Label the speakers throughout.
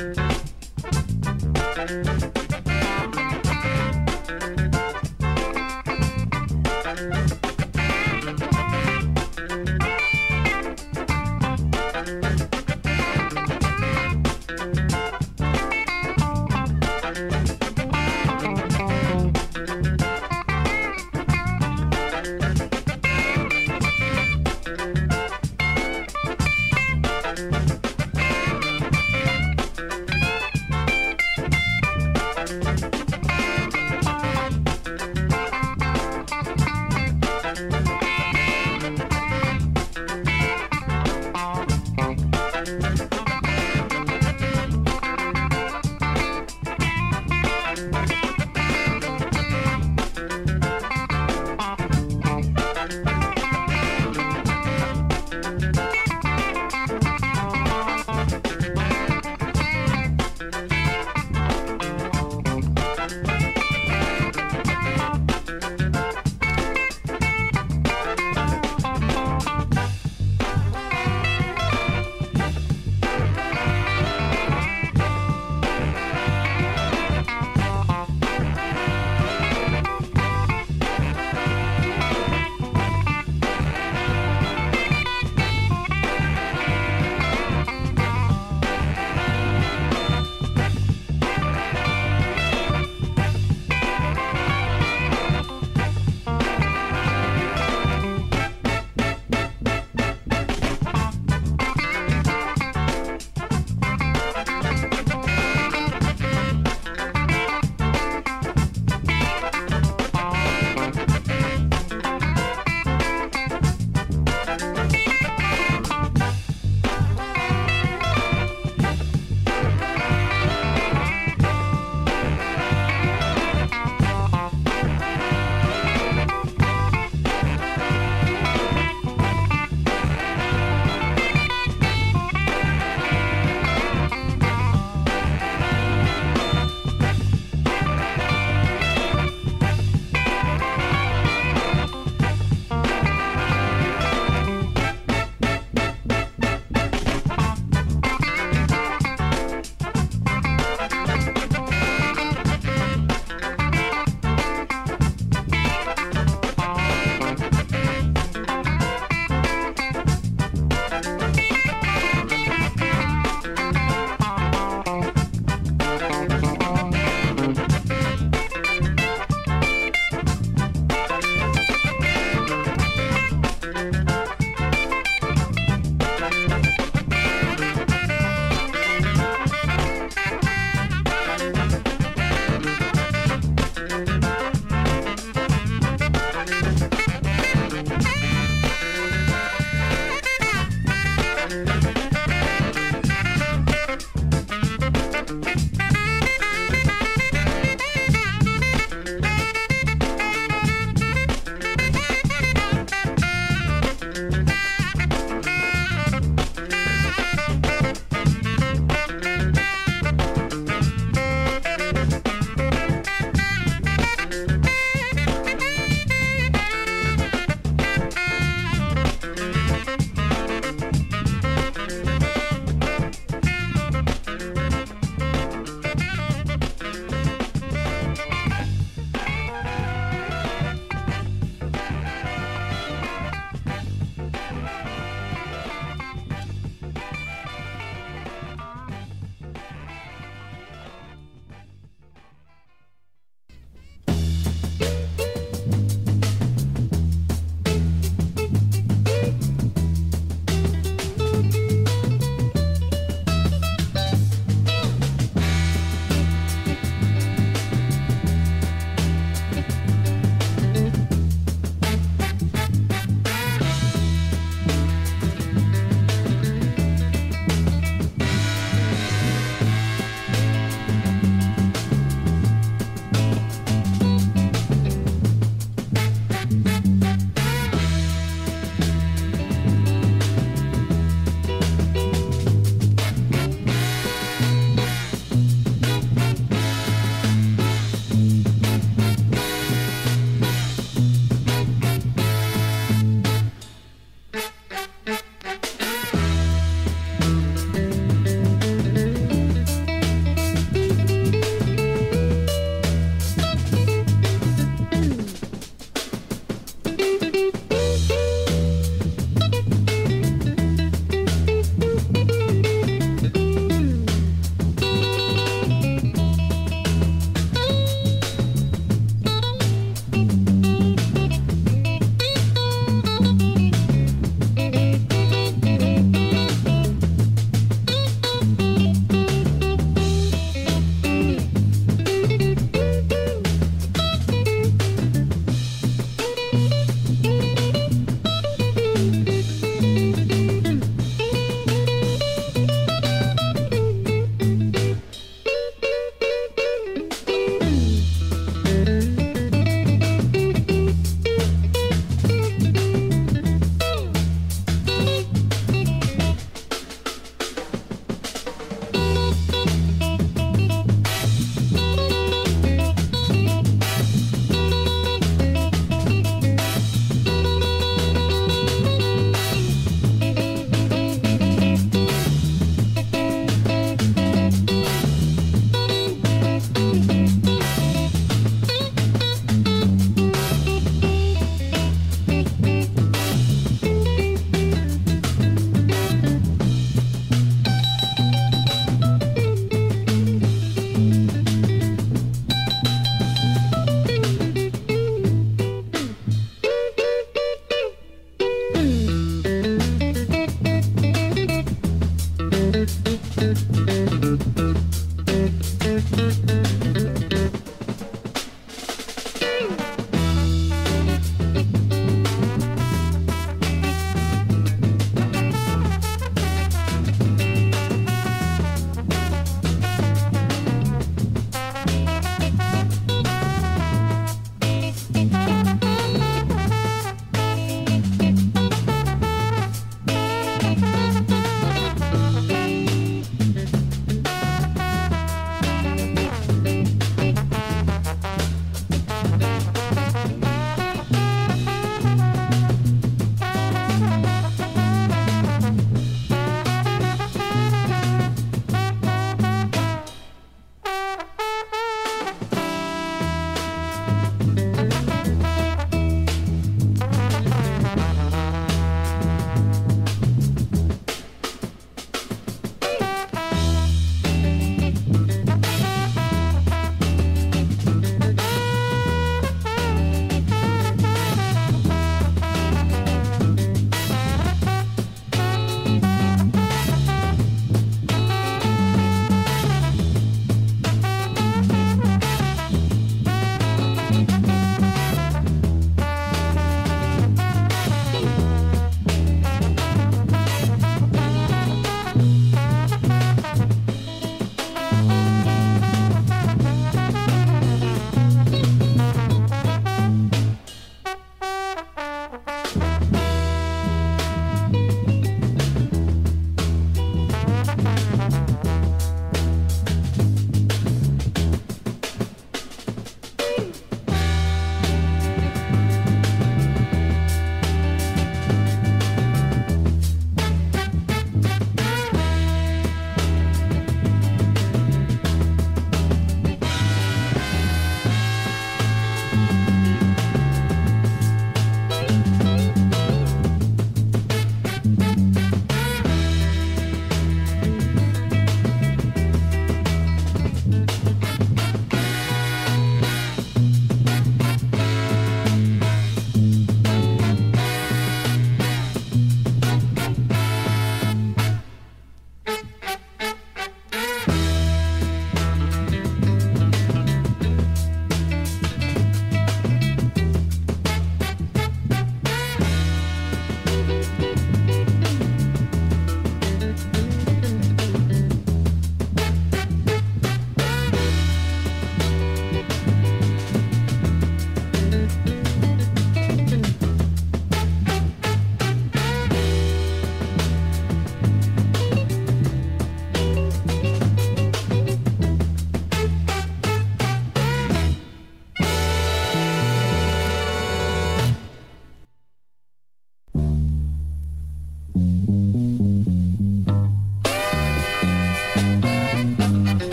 Speaker 1: thank you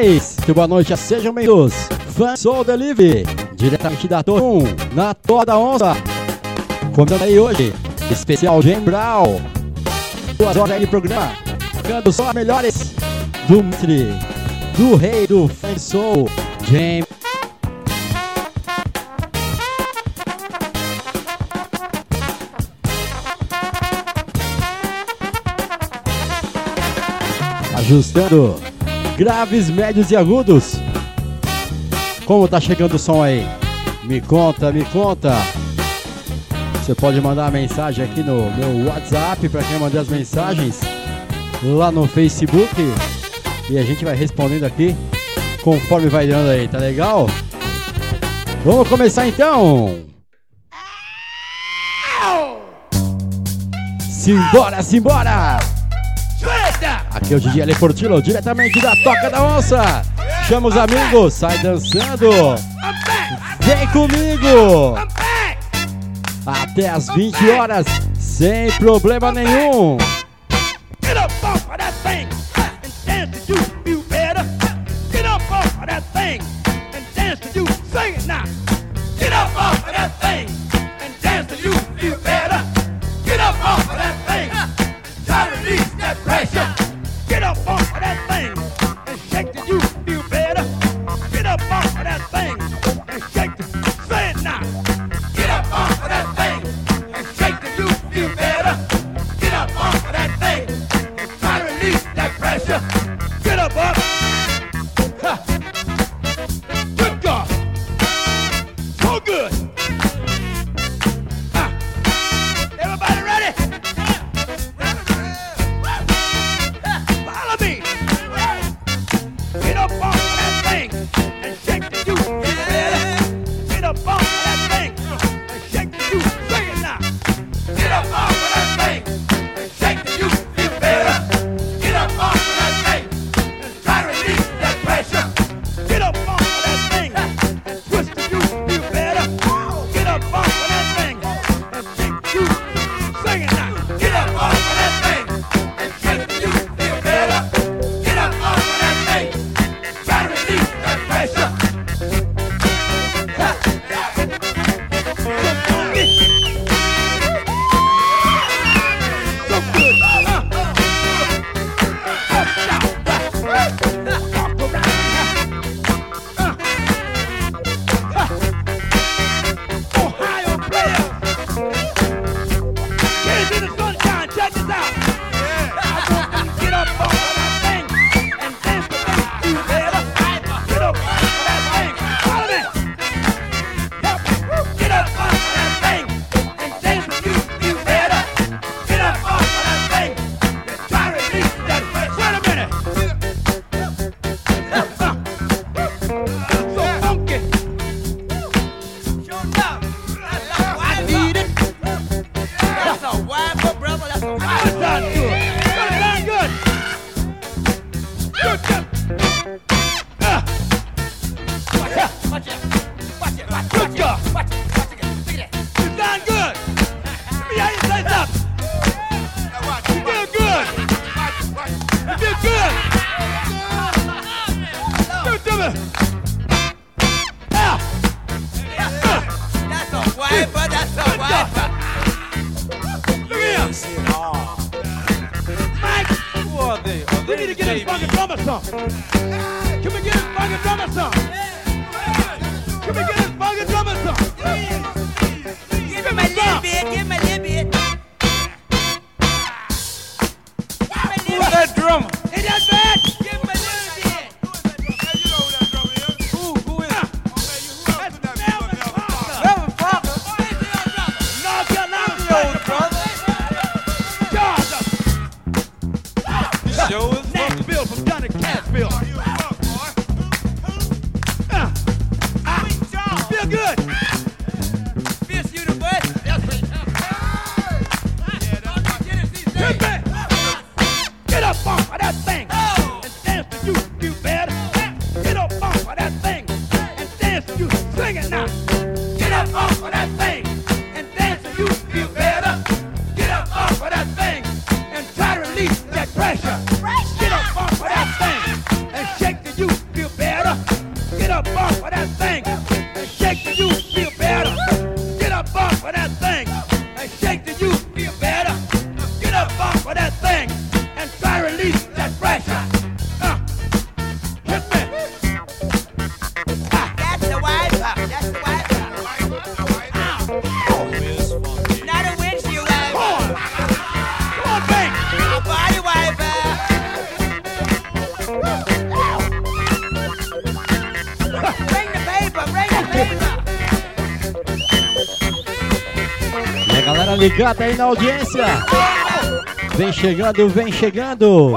Speaker 1: vocês. Muito boa noite, sejam bem-vindos. Fan Soul Delivery, diretamente da Torre 1, na Torre da Onça. Começando aí hoje, especial Jane Brown. Duas horas aí de programa, ficando só as melhores do mestre, do rei do Fan Soul, James. ajustando graves, médios e agudos. Como tá chegando o som aí? Me conta, me conta. Você pode mandar a mensagem aqui no meu WhatsApp para quem mandar as mensagens lá no Facebook e a gente vai respondendo aqui conforme vai dando aí, tá legal? Vamos começar então. Simbora, simbora! Aqui é o DJ Ale Portillo, diretamente da Toca da Onça. Chama os amigos, sai dançando. Vem comigo. Até as 20 horas, sem problema nenhum. ligado aí na audiência. Vem chegando, vem chegando.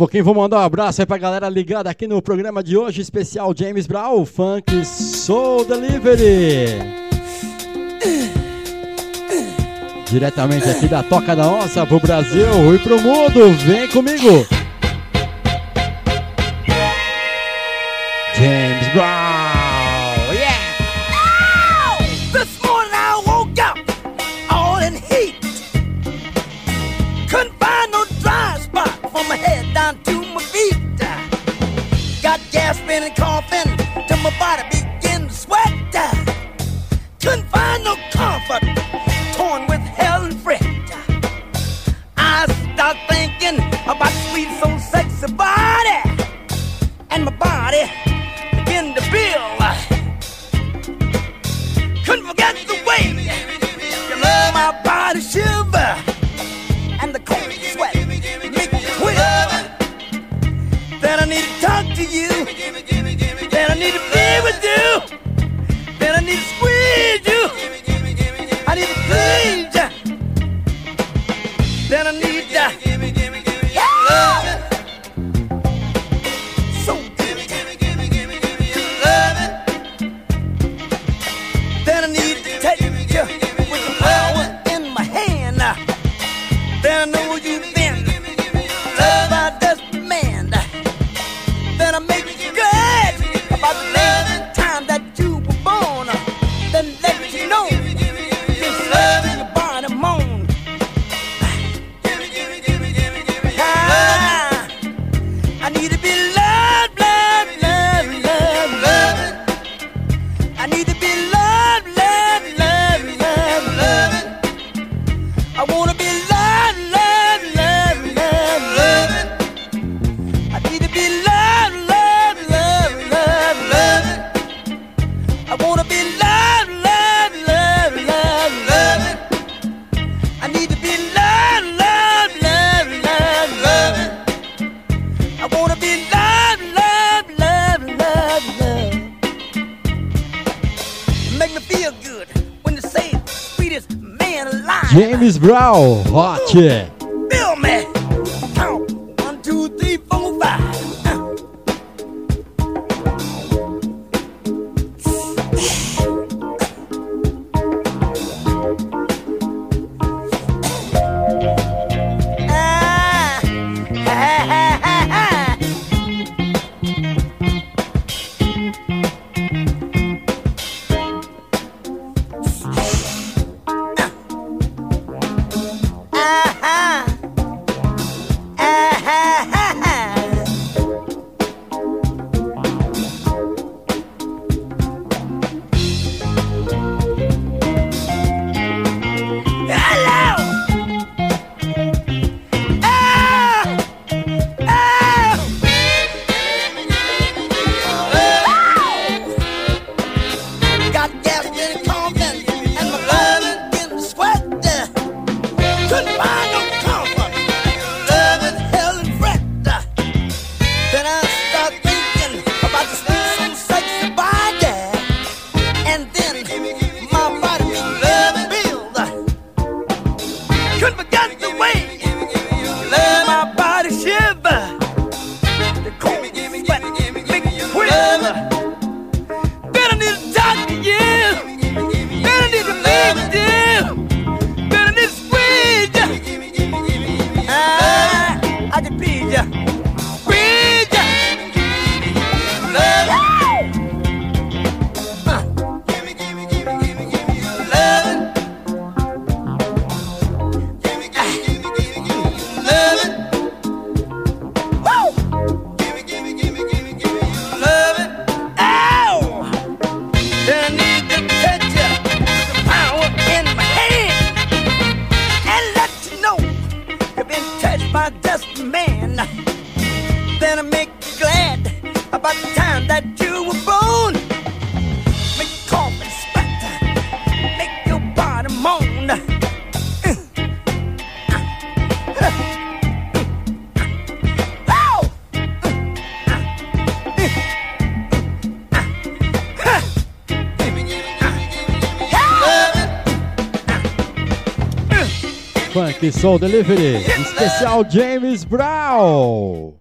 Speaker 1: pouquinho vou mandar um abraço aí pra galera ligada aqui no programa de hoje, especial James Brown, Funk Soul Delivery. Diretamente aqui da Toca da Onça pro Brasil e pro mundo, vem comigo! Hot. Funk Soul Delivery, especial James Brown.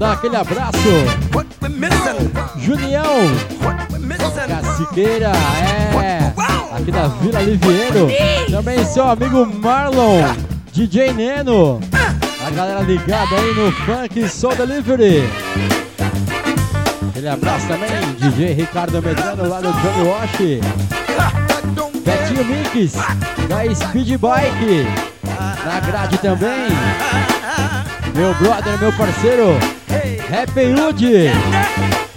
Speaker 2: Mandar aquele abraço. Junião? Caciqueira, é. Aqui da Vila Liviero. Também seu amigo Marlon, DJ Neno. A galera ligada aí no Funk Soul Delivery. Aquele abraço também, DJ Ricardo Medrano lá do Johnny Wash. Betinho Mix, da Speed Bike. Na grade também. Meu brother, meu parceiro, Happy Hood.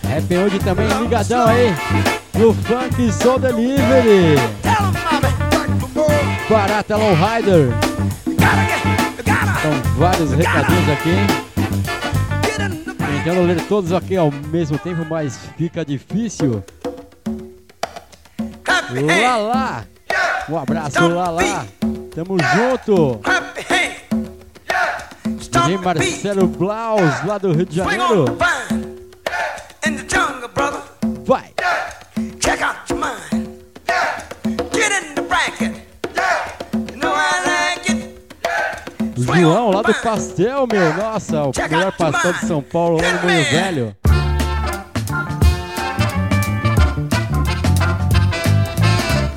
Speaker 2: Happy Hood também ligadão aí no Funk Soul Delivery. Barata
Speaker 1: get, gotta
Speaker 2: São vários recadinhos aqui, Tentando ler todos aqui ao mesmo tempo, mas fica difícil. Lala! Um abraço, Lala! Tamo junto! DJ. Marcelo Blaus, lá do Rio de Janeiro. Vai!
Speaker 1: Check out your mind. Get in the bracket. You know I like it.
Speaker 2: O João, lá do Pastel, meu. Nossa, o melhor pastel de São Paulo, lá no Moinho Velho.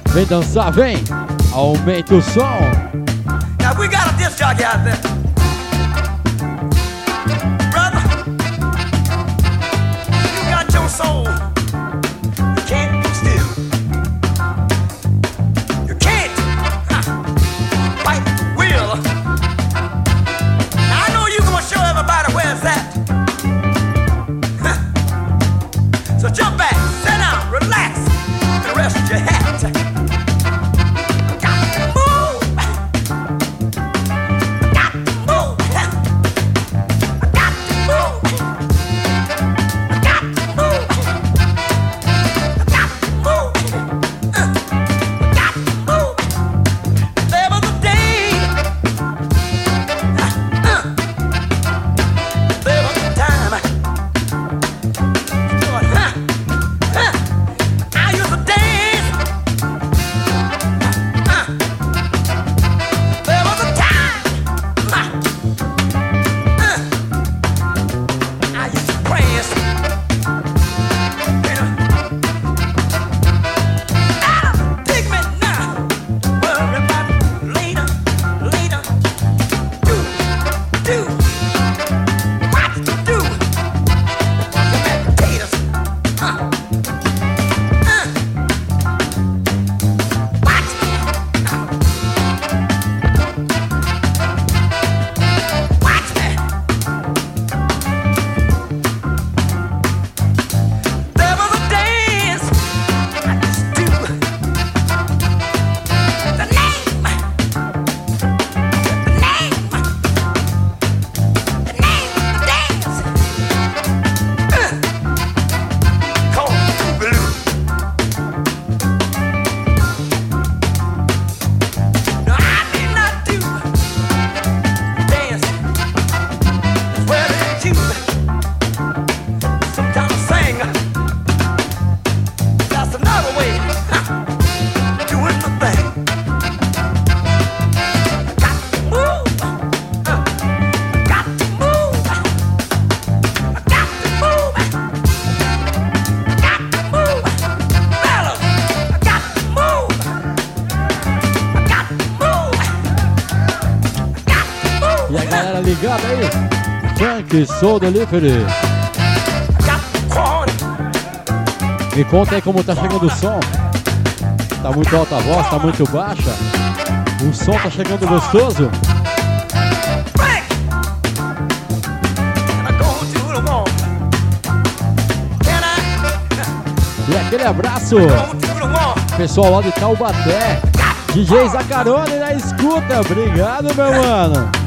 Speaker 2: Vem dançar, vem! Aumenta o som!
Speaker 1: Now we got a disc jockey out there. Soul.
Speaker 2: Funk Soul Delivery. Me conta aí como tá chegando o som. Tá muito alta a voz, tá muito baixa. O som tá chegando gostoso. E aquele abraço, pessoal lá de Taubaté. DJ Zacarone na escuta. Obrigado, meu mano.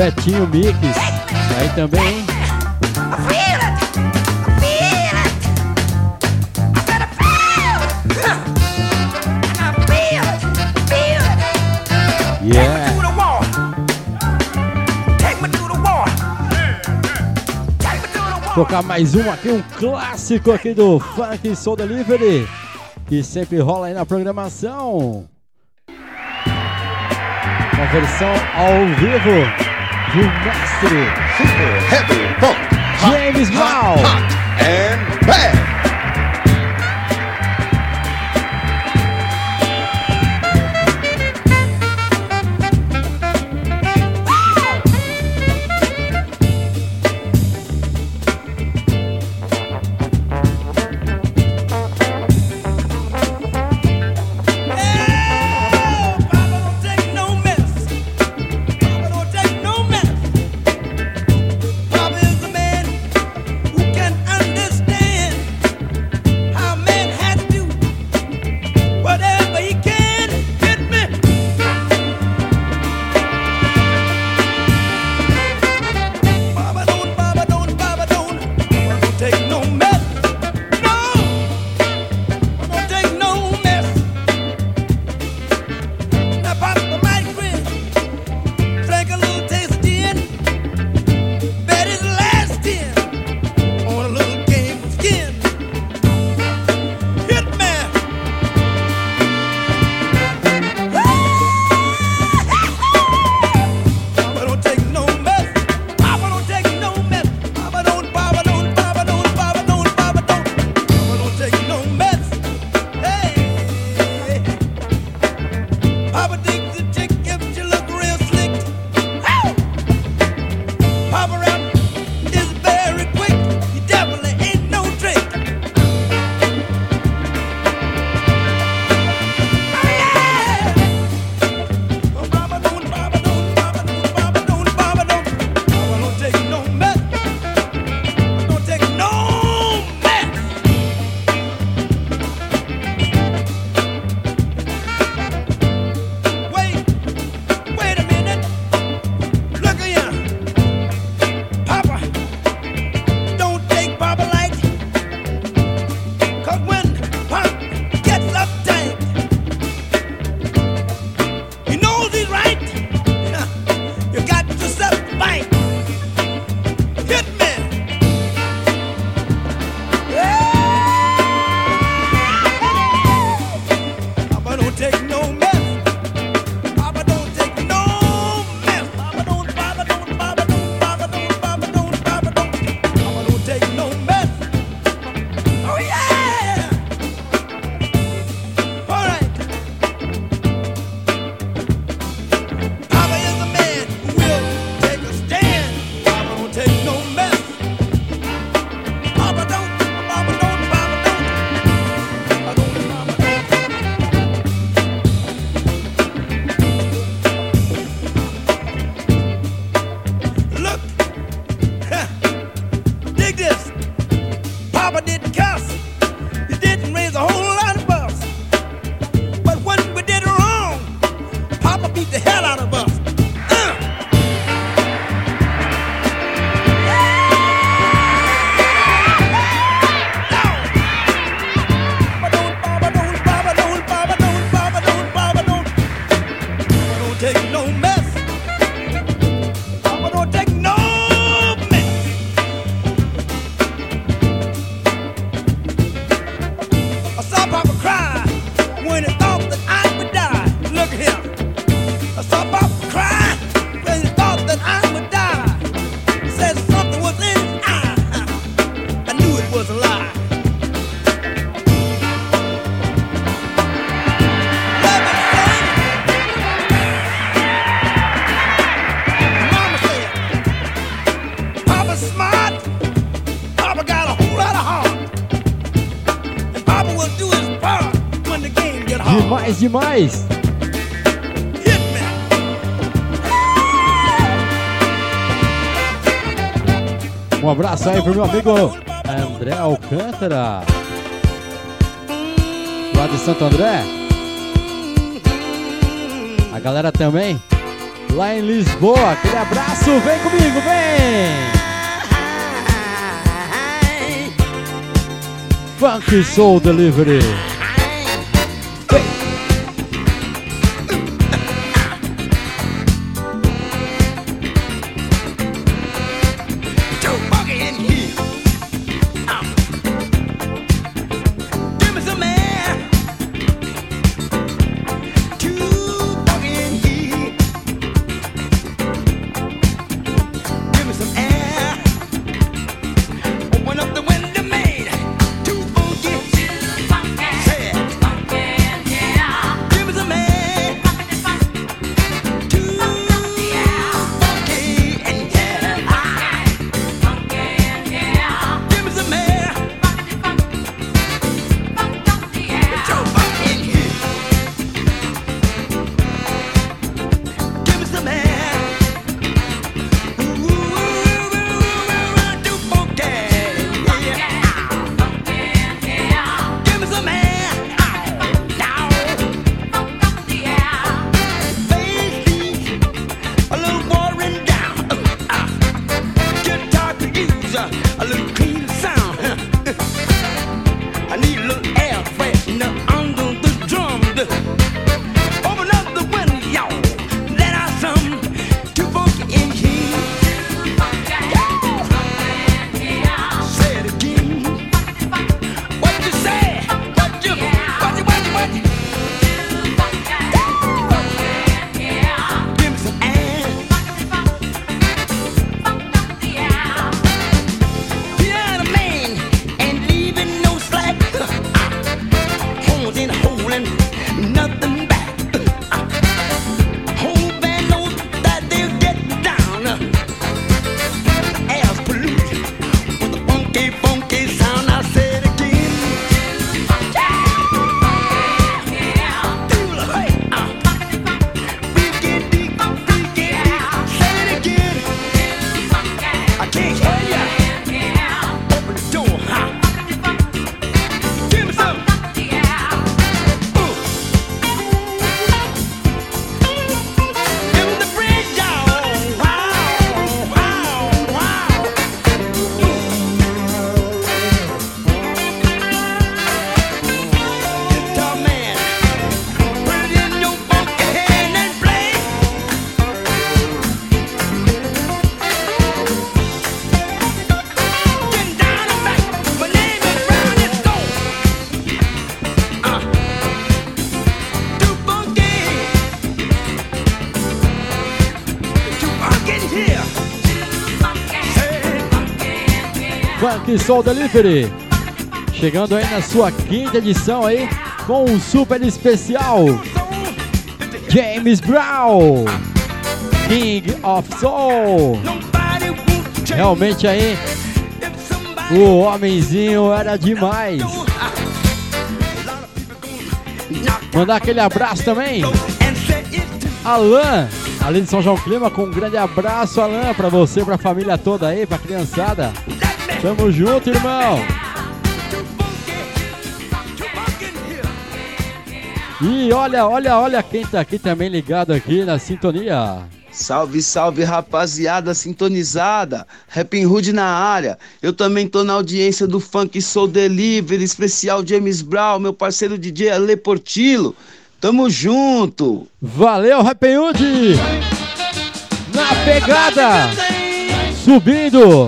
Speaker 2: Betinho Mix. Aí também. Yeah. tocar mais um aqui, um clássico aqui do Funk Soul Delivery, que sempre rola aí na programação. Uma versão ao vivo. You're next.
Speaker 3: Super heavy funk. Hot,
Speaker 1: James Wow. Hot, hot and bad.
Speaker 2: demais, demais. Um abraço aí pro meu amigo André Alcântara, lá de Santo André. A galera também, lá em Lisboa. Aquele abraço, vem comigo, vem! Funk Soul Delivery.
Speaker 1: Soul Delivery. Chegando aí na sua quinta edição aí com um super especial. James Brown, King of Soul. Realmente aí o homenzinho era demais. Mandar aquele abraço também. Alan, ali de São João Clima, com um grande abraço, Alan, pra você, pra família toda aí, pra criançada. Tamo junto, irmão. E olha, olha, olha quem tá aqui também ligado aqui na sintonia.
Speaker 4: Salve, salve rapaziada sintonizada, Rapping Hood na área. Eu também tô na audiência do Funk Soul Delivery, especial James Brown, meu parceiro DJ Ale Portillo. Tamo junto.
Speaker 1: Valeu, Rapping Hood! Na pegada! Subindo!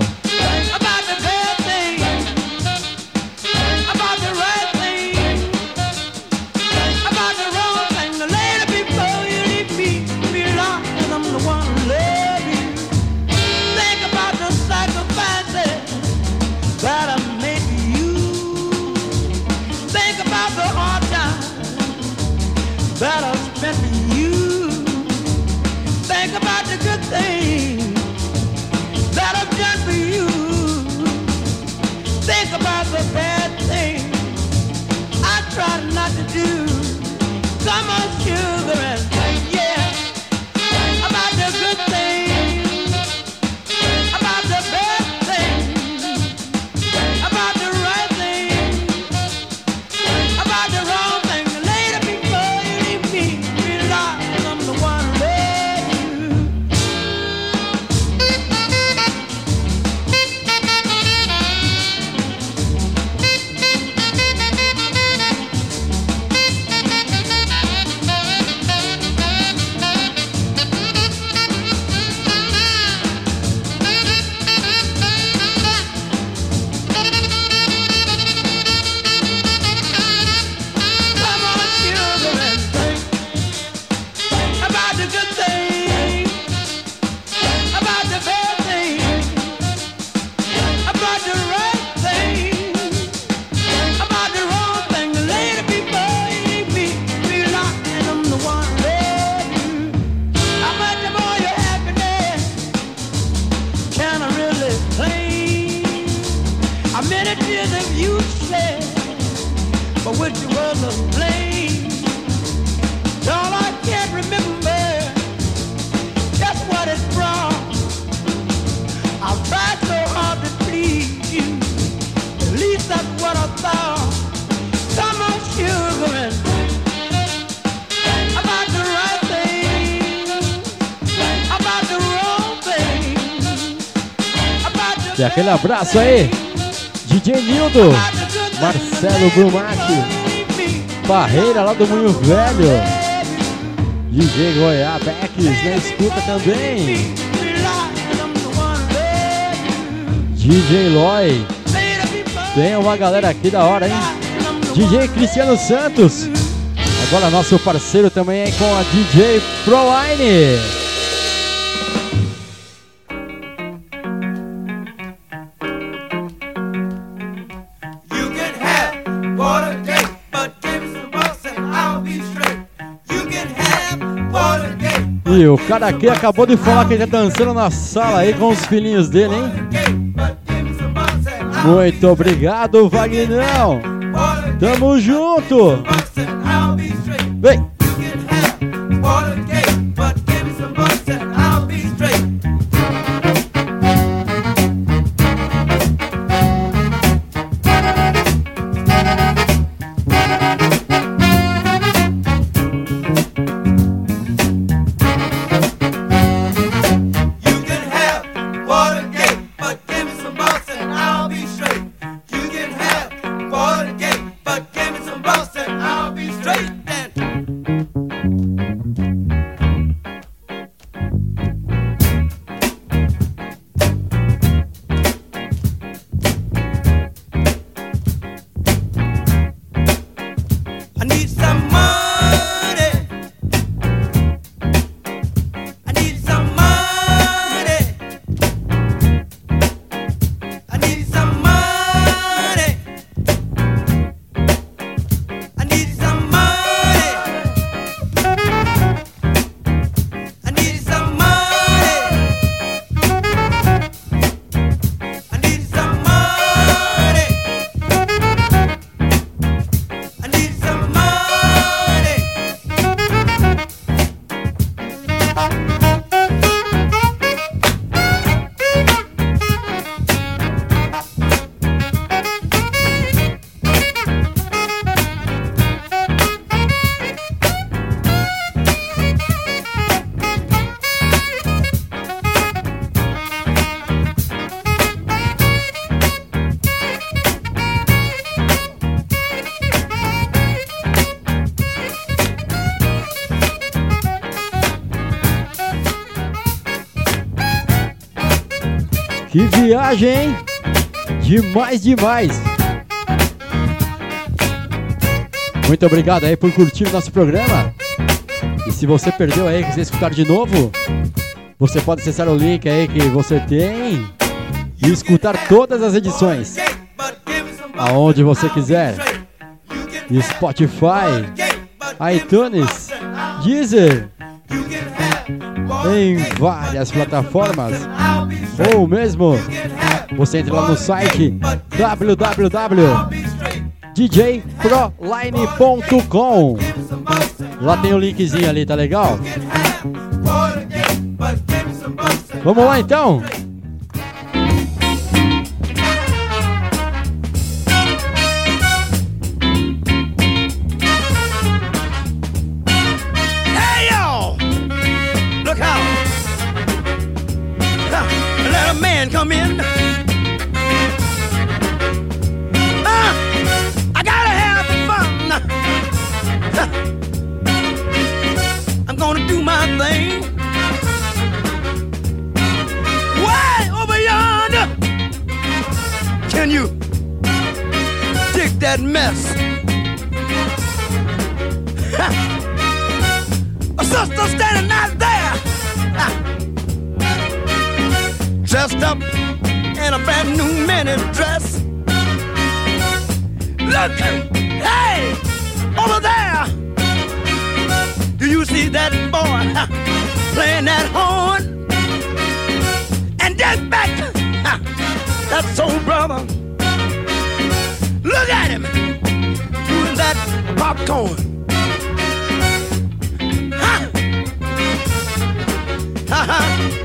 Speaker 1: E aquele abraço aí, DJ Nildo, Marcelo Brumac, Barreira lá do Moinho Velho, DJ Goiá Beckes na escuta também, DJ Loy, tem uma galera aqui da hora, hein? DJ Cristiano Santos, agora nosso parceiro também é com a DJ Proline. O cara aqui acabou de falar que ele tá dançando na sala aí com os filhinhos dele, hein? Muito obrigado, Vagnão. Tamo junto. Vem.
Speaker 2: Que viagem, hein? Demais, demais. Muito obrigado aí por curtir o nosso programa. E se você perdeu aí, quiser escutar de novo, você pode acessar o link aí que você tem e escutar todas as edições. Aonde você quiser. Spotify, iTunes, Deezer, em várias plataformas ou mesmo você entra lá no site www.djproline.com. Lá tem o linkzinho ali, tá legal? Vamos lá então?
Speaker 1: heart.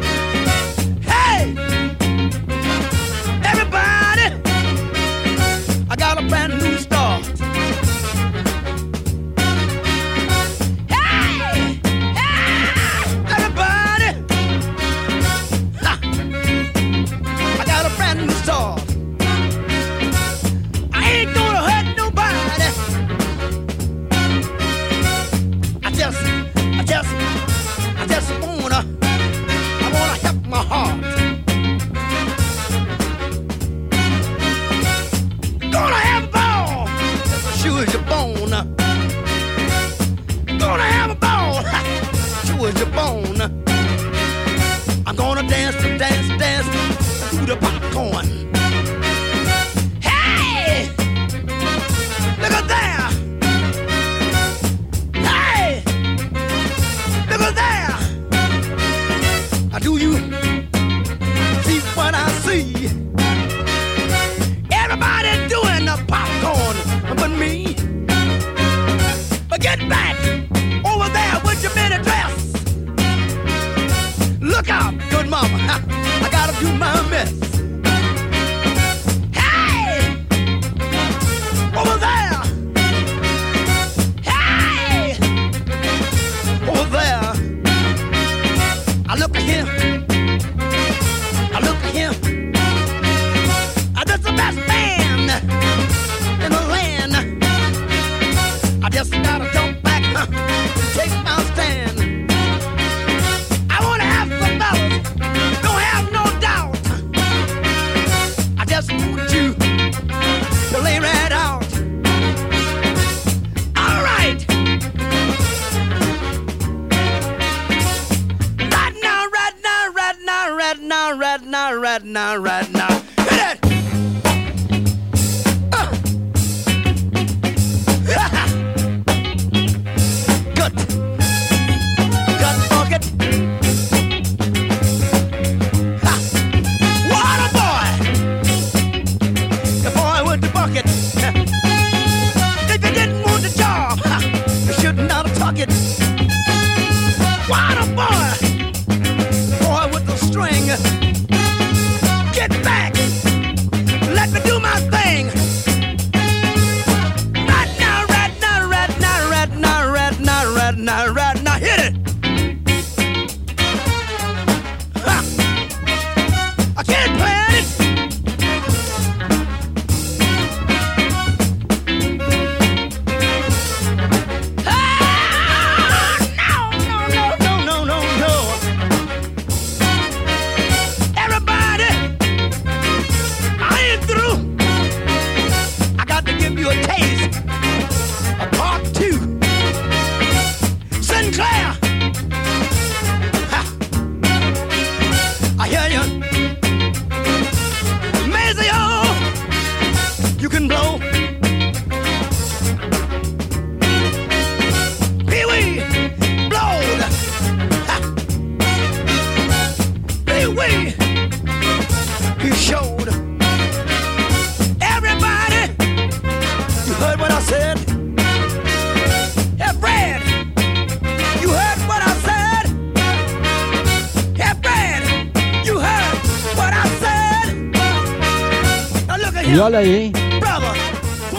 Speaker 2: olha aí, hein?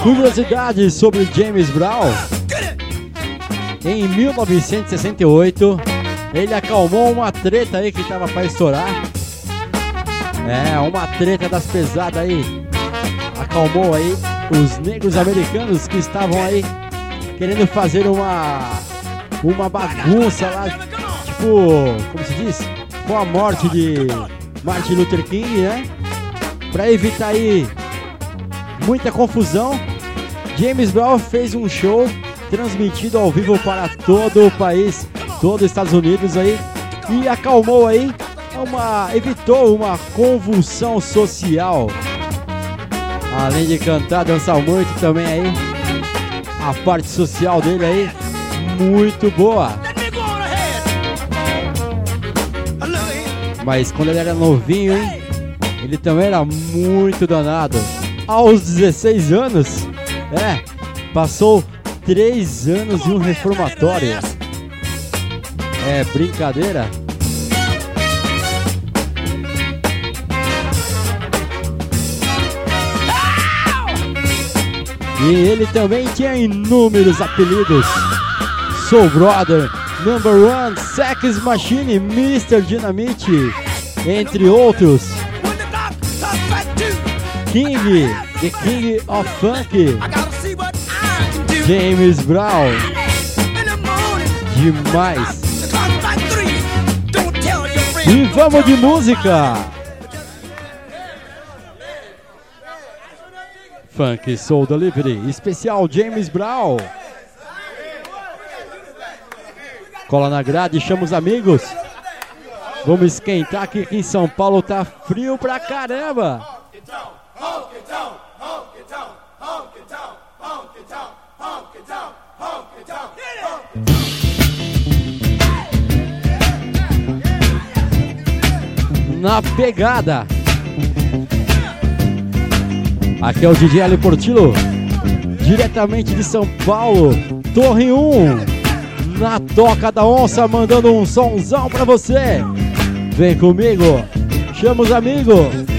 Speaker 2: Curiosidades sobre James Brown. Em 1968, ele acalmou uma treta aí que tava pra estourar. É, uma treta das pesadas aí. Acalmou aí os negros americanos que estavam aí querendo fazer uma uma bagunça lá, tipo, como se diz? Com a morte de Martin Luther King, né? Pra evitar aí muita confusão, James Brown fez um show transmitido ao vivo para todo o país, todos os Estados Unidos aí, e acalmou aí, uma, evitou uma convulsão social. Além de cantar, dançar muito também aí, a parte social dele aí, muito boa. Mas quando ele era novinho, hein, ele também era muito danado. Aos 16 anos, é, passou 3 anos em um reformatório. É brincadeira? E ele também tinha inúmeros apelidos. Soul Brother, Number One, Sex Machine, Mr. Dynamite, entre outros. King, The King of Funk. James Brown, demais. E vamos de música! Funk Soul Delivery, especial James Brown. Cola na grade chama os amigos. Vamos esquentar que aqui em São Paulo tá frio pra caramba. Na pegada. Aqui é o DJ Ali Portillo, diretamente de São Paulo, Torre 1. Na toca da onça, mandando um sonzão pra você. Vem comigo, chama os amigos.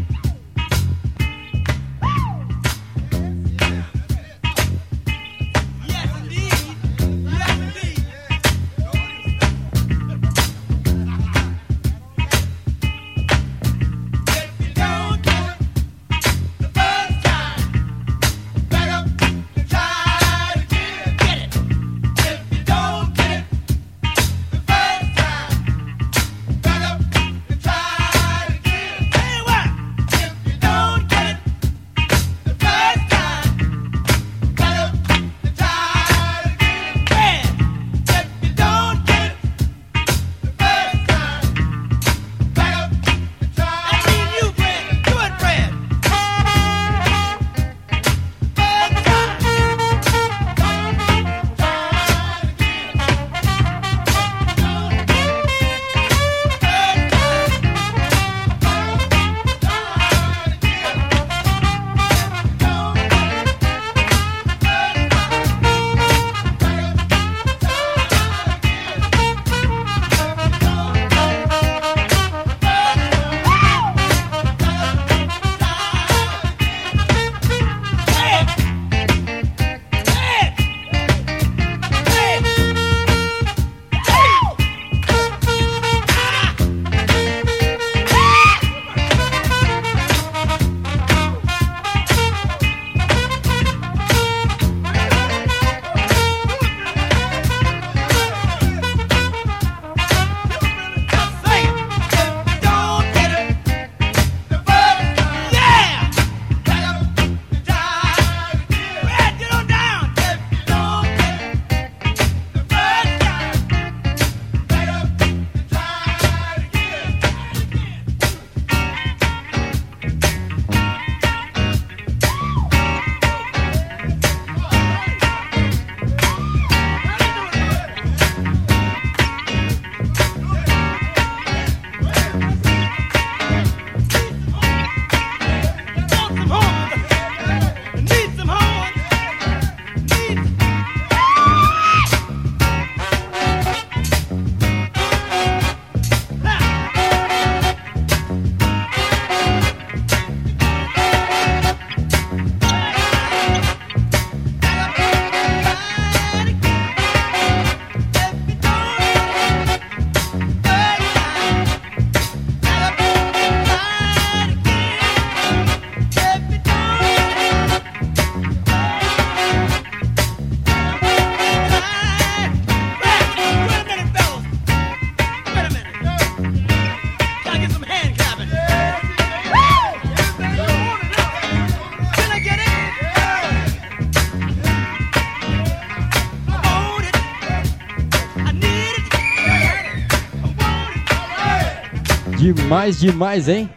Speaker 1: demais, demais, hein?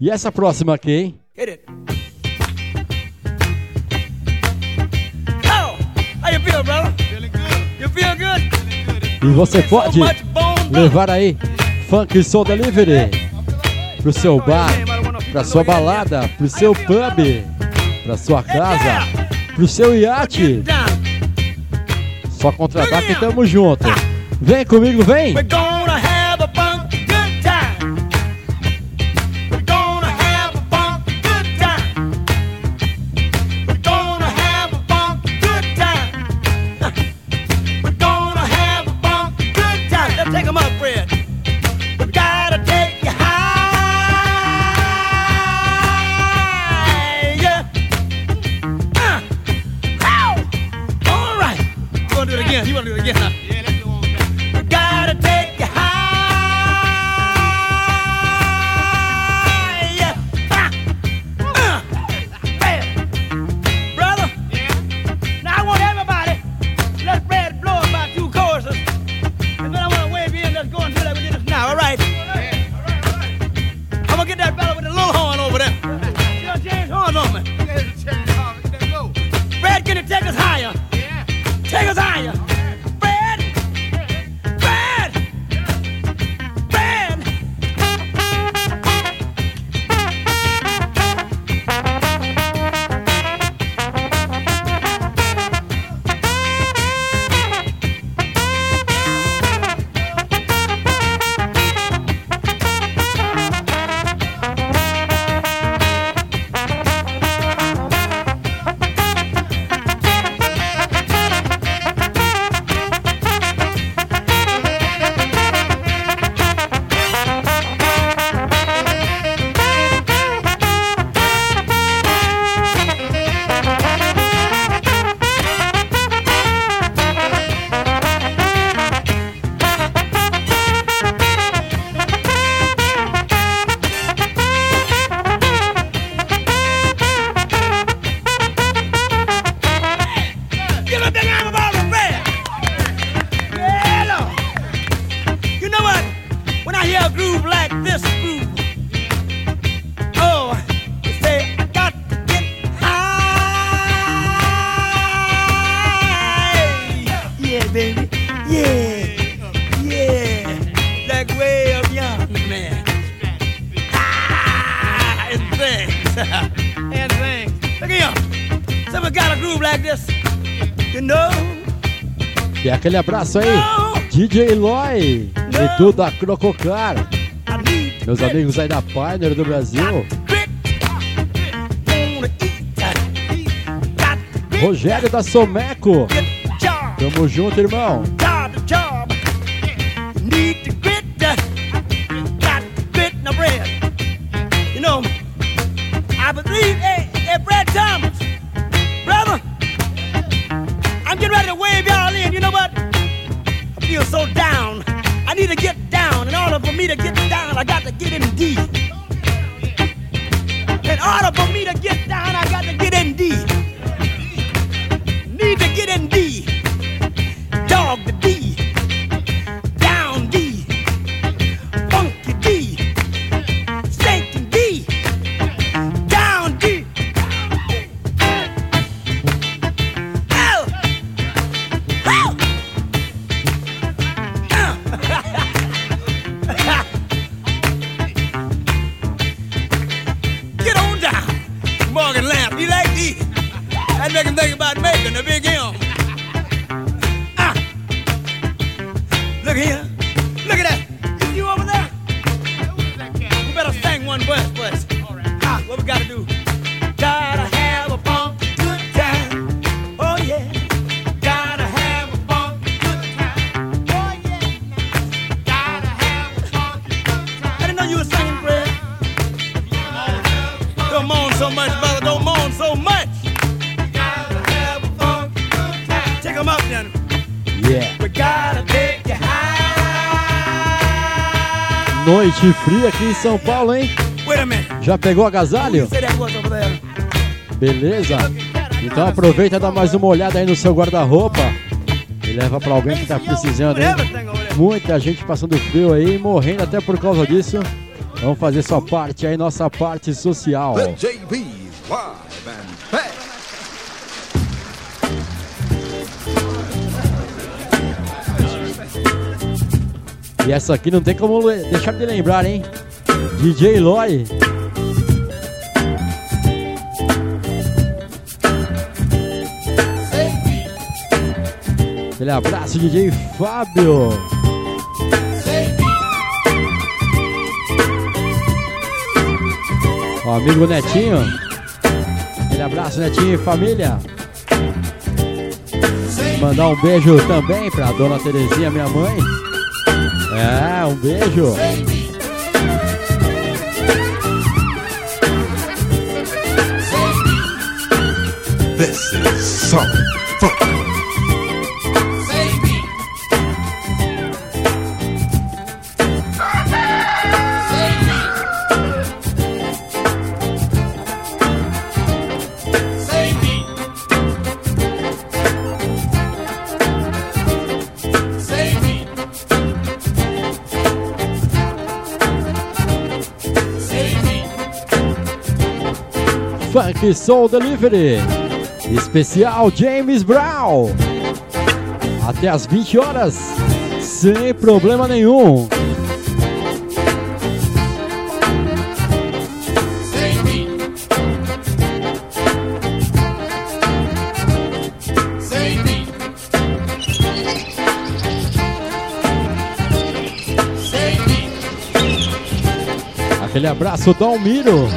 Speaker 1: E essa próxima aqui, hein?
Speaker 2: Hit it.
Speaker 1: E você pode levar aí Funk Soul Delivery pro seu bar, pra sua balada, pro seu pub, pra sua casa, pro seu iate. Só contratar que tamo junto. Vem comigo, vem! Aquele abraço aí, DJ Eloy, Edu da Crococar,
Speaker 2: I need
Speaker 1: meus amigos aí da Pioneer do Brasil. Rogério da Someco, tamo junto, irmão. Aqui em São Paulo, hein? Já pegou agasalho? Beleza? Então aproveita e dá mais uma olhada aí no seu guarda-roupa e leva pra alguém que tá precisando, hein? Muita gente passando frio aí, morrendo até por causa disso. Vamos fazer sua parte aí, nossa parte social.
Speaker 3: The
Speaker 1: E essa aqui não tem como deixar de lembrar, hein? DJ Loy. Aquele abraço, DJ Fábio. O amigo Netinho. Aquele abraço, Netinho e família. Mandar um beijo também pra dona Terezinha, minha mãe. É, um beijo.
Speaker 3: This is some Funk
Speaker 1: Soul Delivery. Especial James Brown. Até as 20 horas. Sem problema nenhum. Aquele abraço, Dalmiro.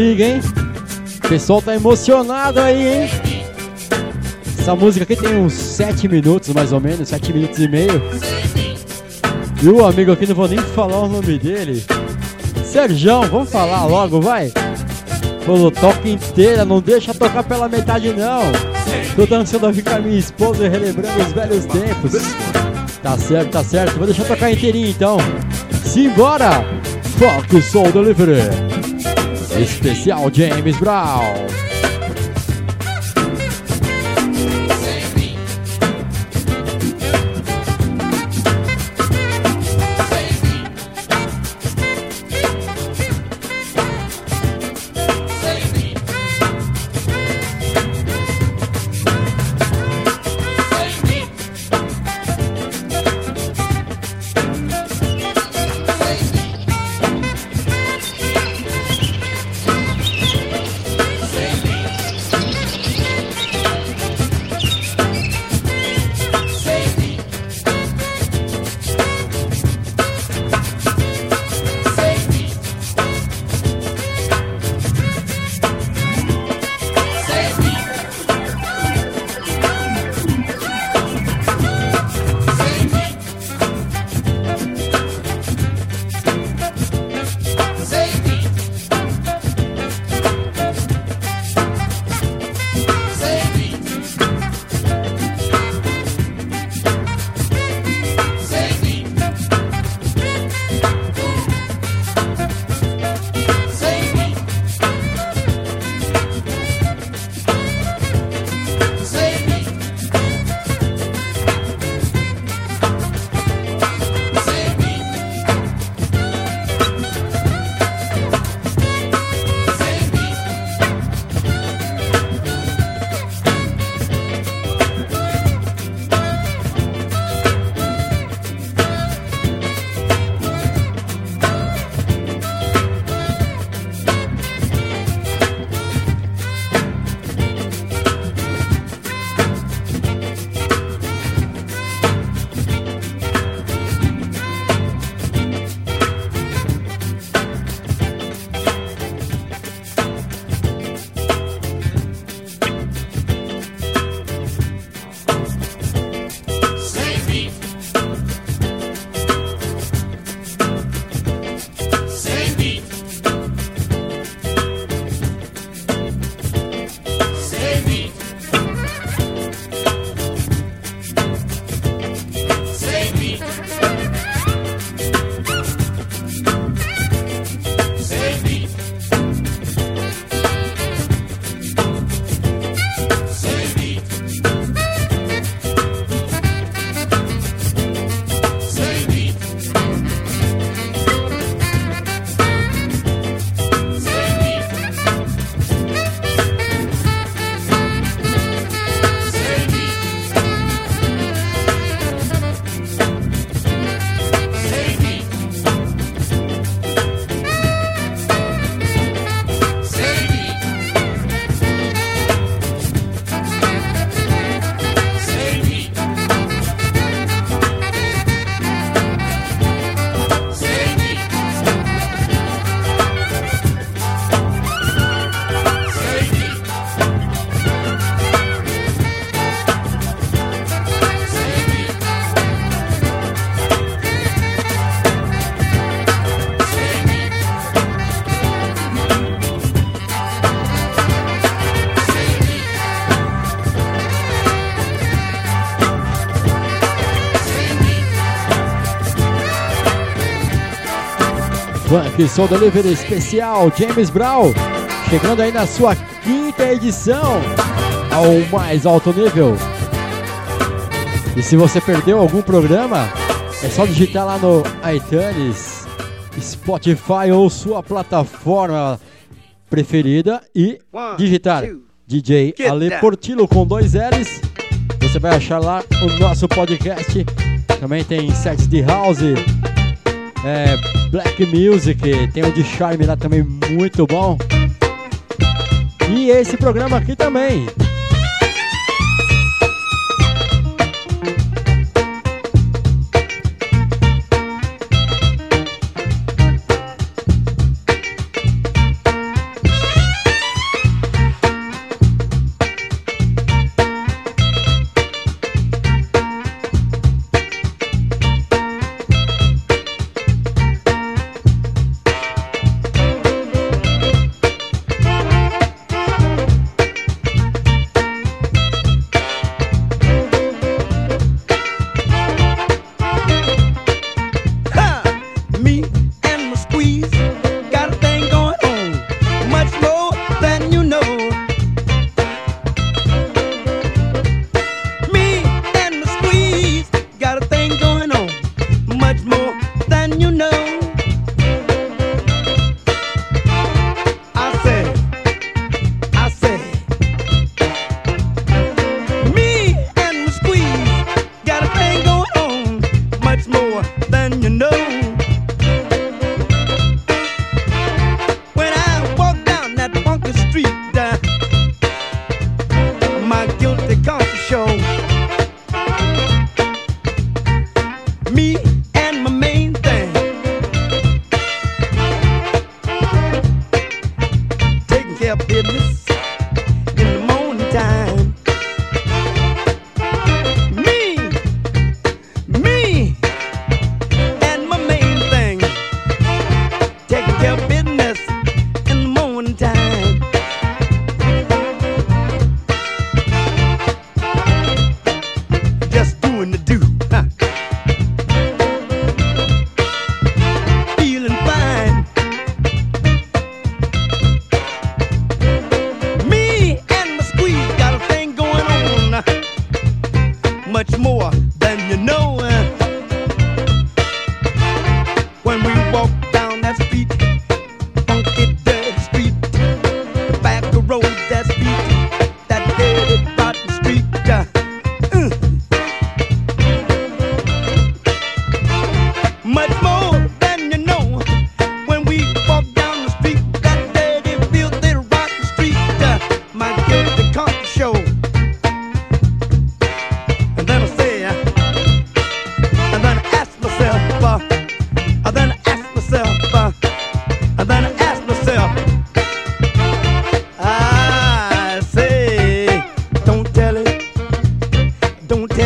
Speaker 2: Liga, hein? O pessoal tá emocionado aí, hein? Essa música aqui tem uns 7 minutos, mais ou menos, 7 minutos e meio. E o amigo aqui, não vou nem falar o nome dele. Serjão, vamos falar logo, vai. Falou, toca inteira, não deixa tocar pela metade não. Tô dançando aqui com a minha esposa relembrando os velhos tempos. Tá certo, tá certo. Vou deixar tocar inteirinho então. Simbora! Funk Soul Delivery. Especial James Brown. Funk Soul Delivery especial James Brown, chegando aí na sua quinta edição ao mais alto nível. E se você perdeu algum programa, é só digitar lá no iTunes, Spotify ou sua plataforma preferida e digitar DJ Ale. Portillo com dois L's. Você vai achar lá o nosso podcast. Também tem sets de house, é, black music, tem o de charme lá também muito bom. E esse programa aqui também.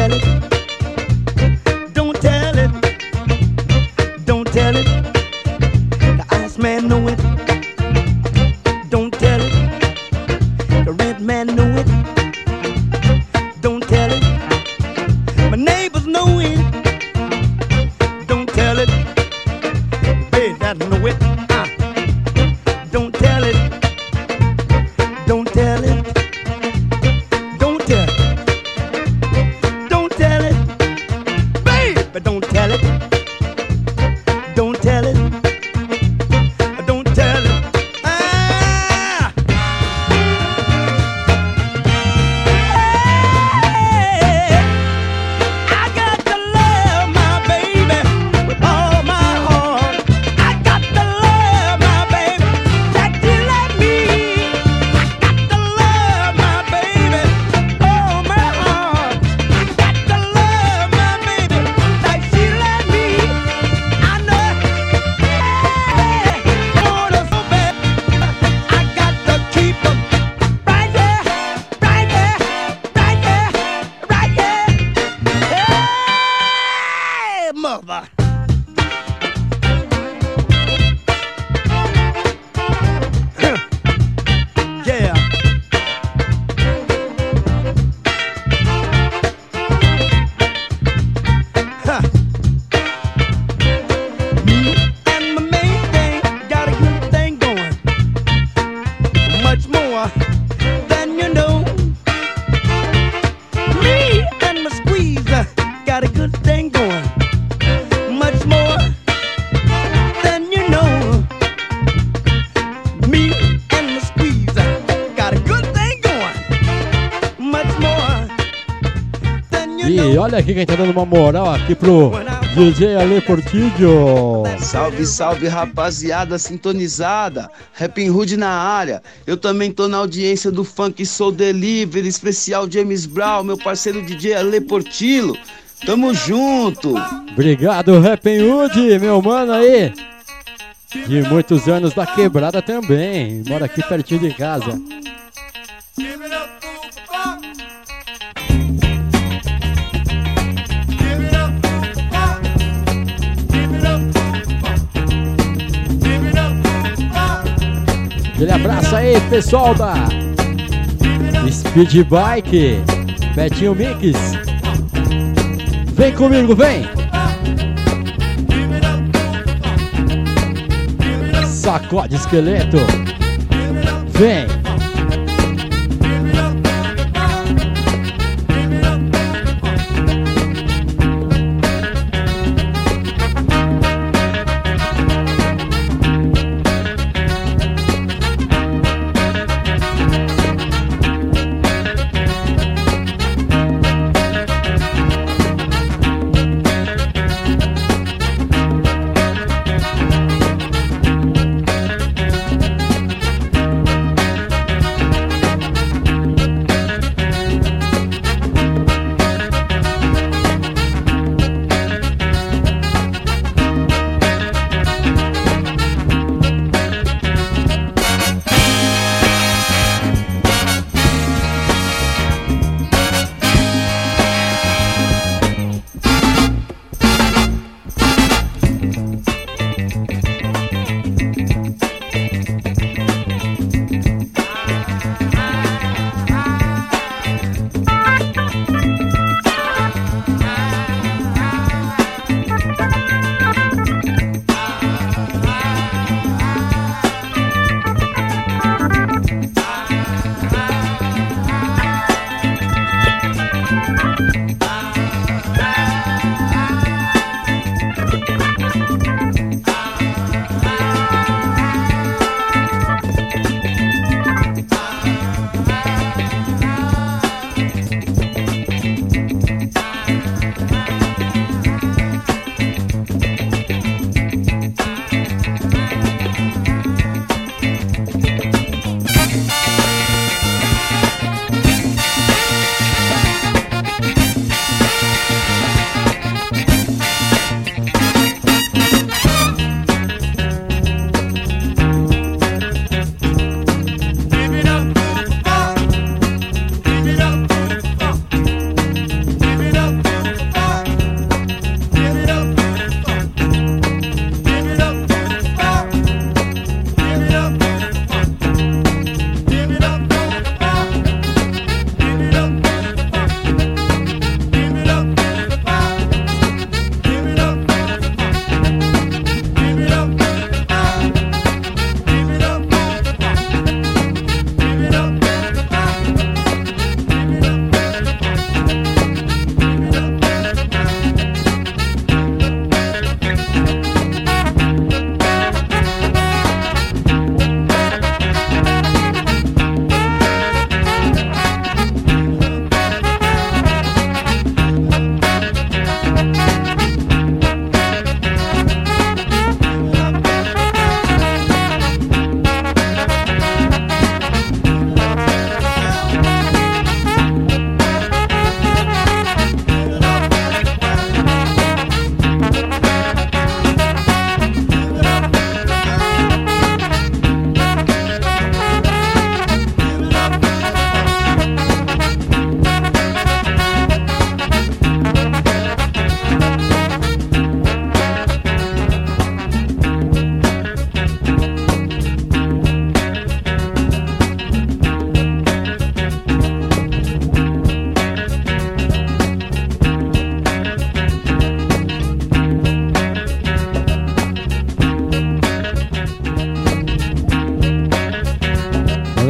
Speaker 1: melody uma moral aqui pro DJ Ale Portillo.
Speaker 4: Salve, salve, rapaziada sintonizada. Rapping Hood na área. Eu também tô na audiência do Funk Soul Delivery, especial James Brown, meu parceiro DJ Ale Portillo. Tamo junto.
Speaker 1: Obrigado, Rapping Hood, meu mano aí. De muitos anos da quebrada também. Mora aqui pertinho de casa. aí, pessoal da Speed Bike, Betinho Mix. Vem comigo, vem! Sacode esqueleto. Vem!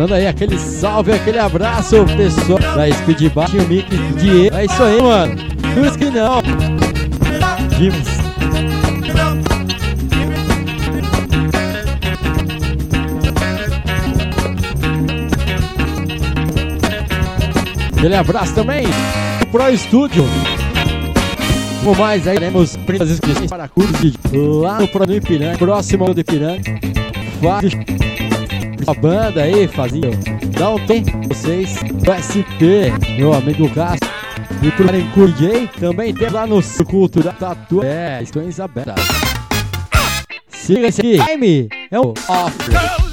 Speaker 2: Manda aí aquele salve, aquele abraço, pessoal da Speed Bar, o Mick Diego. É isso aí, mano. Cruz que não. James. Aquele abraço também Pro Studio. Com mais aí, temos printas inscrições para cursos de lá no Pro Ipiranga, próximo do Ipiranga. Faz a banda aí, fazia. Dá um tempo vocês, SP, meu amigo Castro. E pro Curjay, também tem lá no Cultura Tatu. É, questões abertas. Siga esse Time é o Off.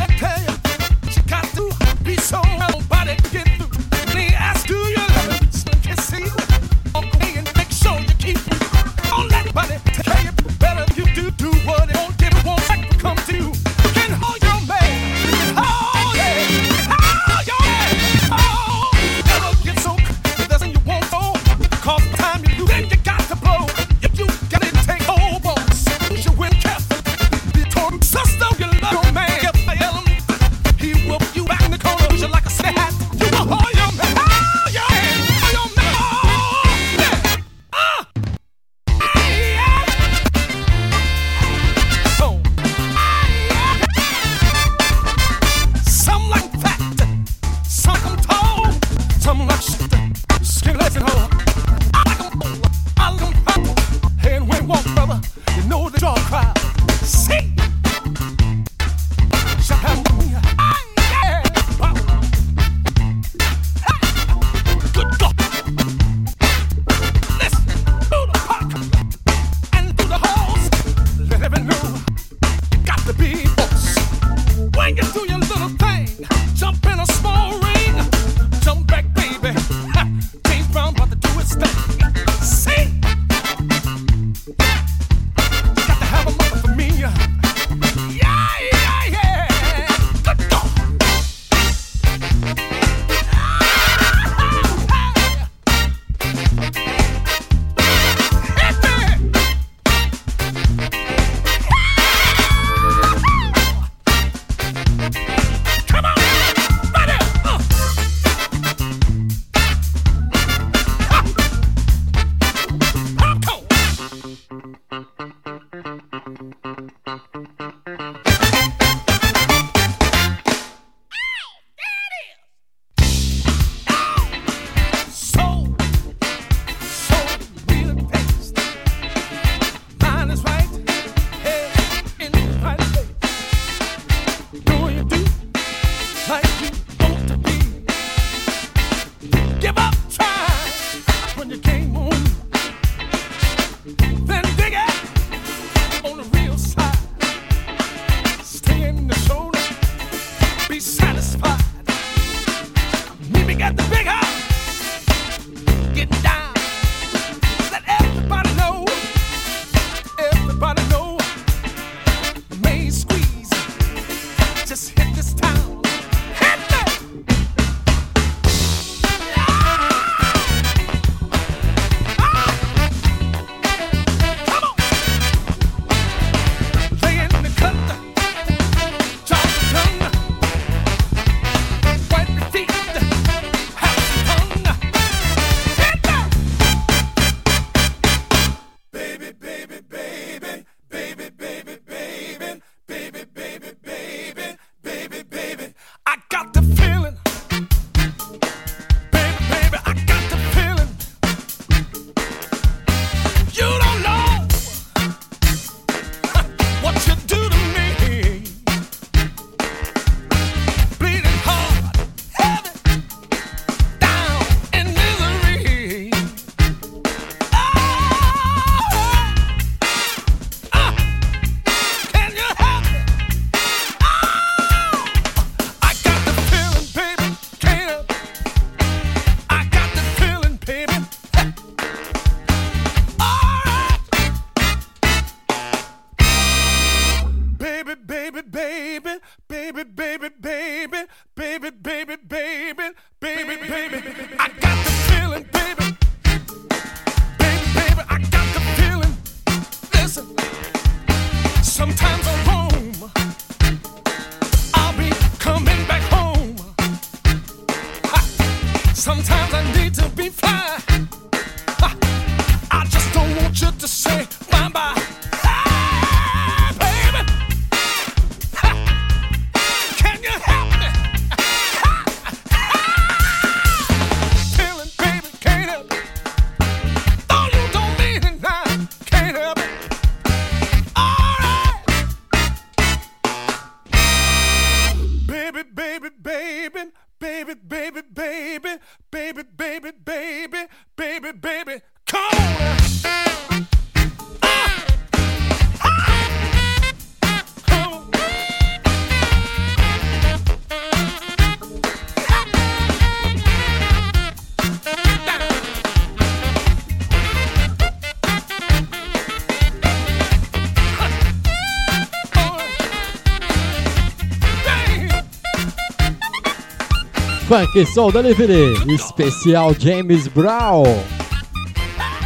Speaker 2: Funk Soul Delivery, especial James Brown.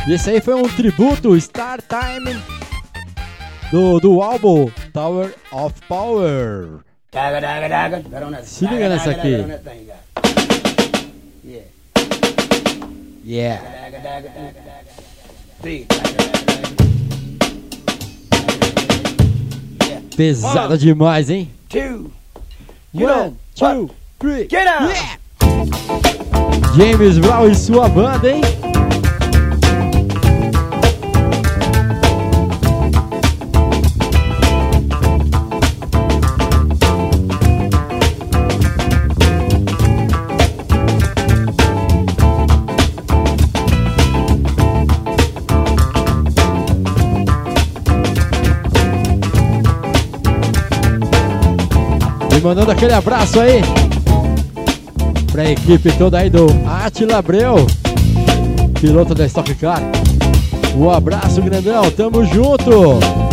Speaker 2: E esse aí foi um tributo Star Time do, do álbum Tower of Power. Se liga nessa aqui.
Speaker 1: Yeah.
Speaker 2: Pesada demais, hein?
Speaker 1: Two. You
Speaker 2: One, two, three.
Speaker 1: Get down.
Speaker 2: James Brown e sua banda, hein? E mandando aquele abraço aí pra equipe toda aí do Atila Abreu, piloto da Stock Car. Um abraço grandão, tamo junto!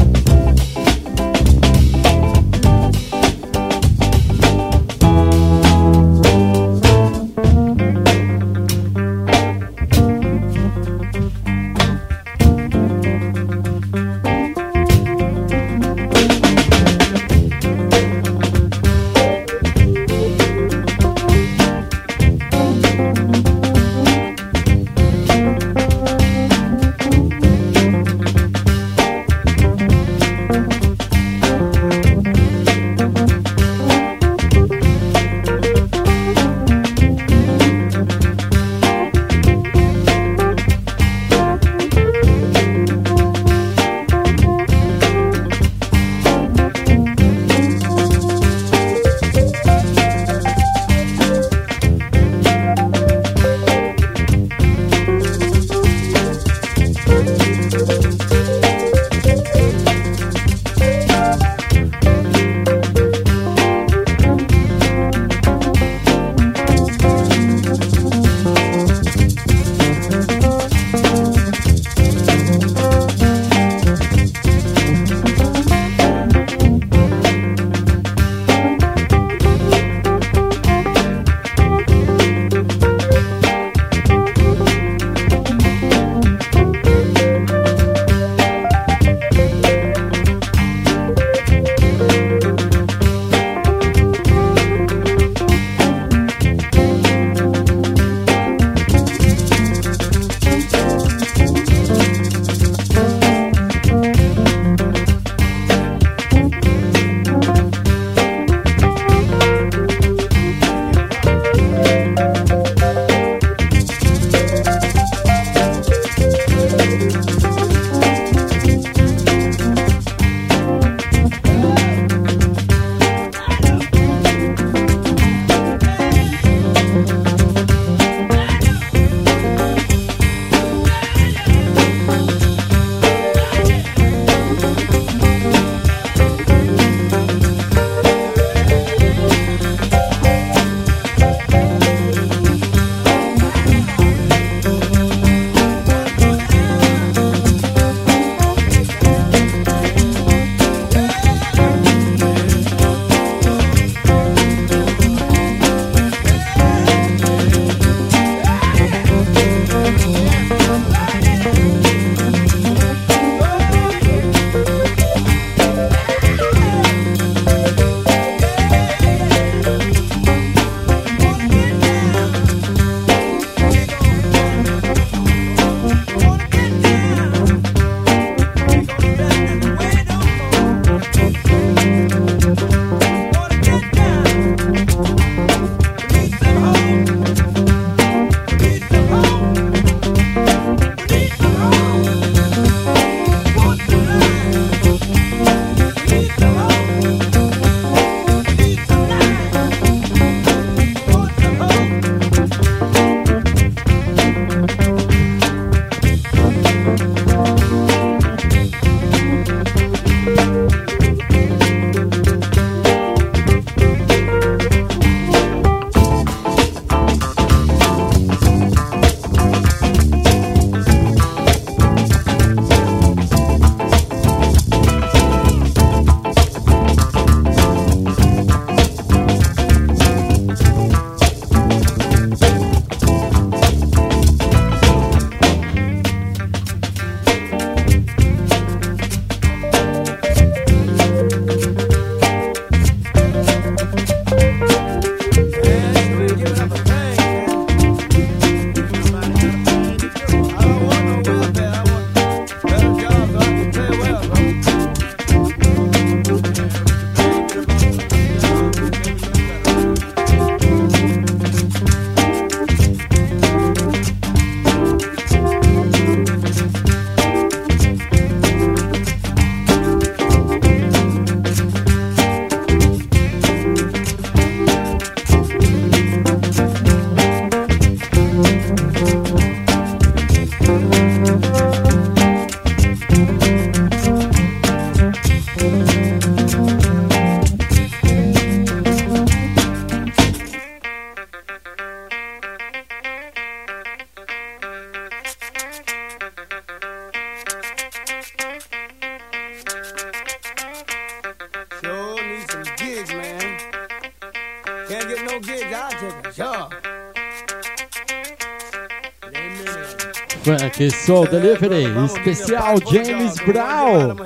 Speaker 2: Funk Soul Delivery, especial James Brown.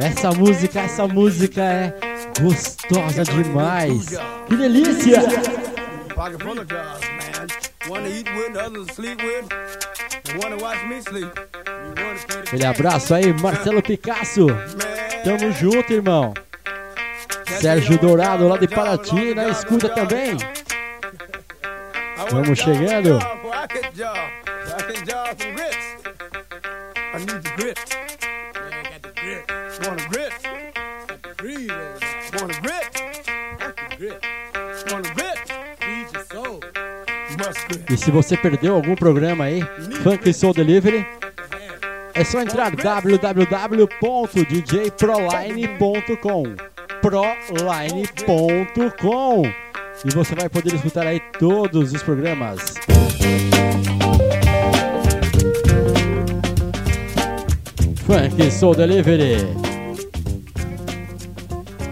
Speaker 2: Essa música, essa música é gostosa demais. Que delícia!
Speaker 5: The the
Speaker 2: Aquele abraço aí, Marcelo Picasso. Tamo junto, irmão. Sérgio Dourado lá de Paraty, na escuta também. Vamos chegando.
Speaker 5: Job. Grits. I need the grit. Yeah, I got the grit. Want a grit? Got the. Want a grit? Got the grit. Want a grit? Feed your soul. Must grit.
Speaker 2: E se você perdeu algum programa aí, Funk Soul Delivery, é só entrar www.djproline.com proline.com e você vai poder escutar aí todos os programas. Funk Soul Delivery.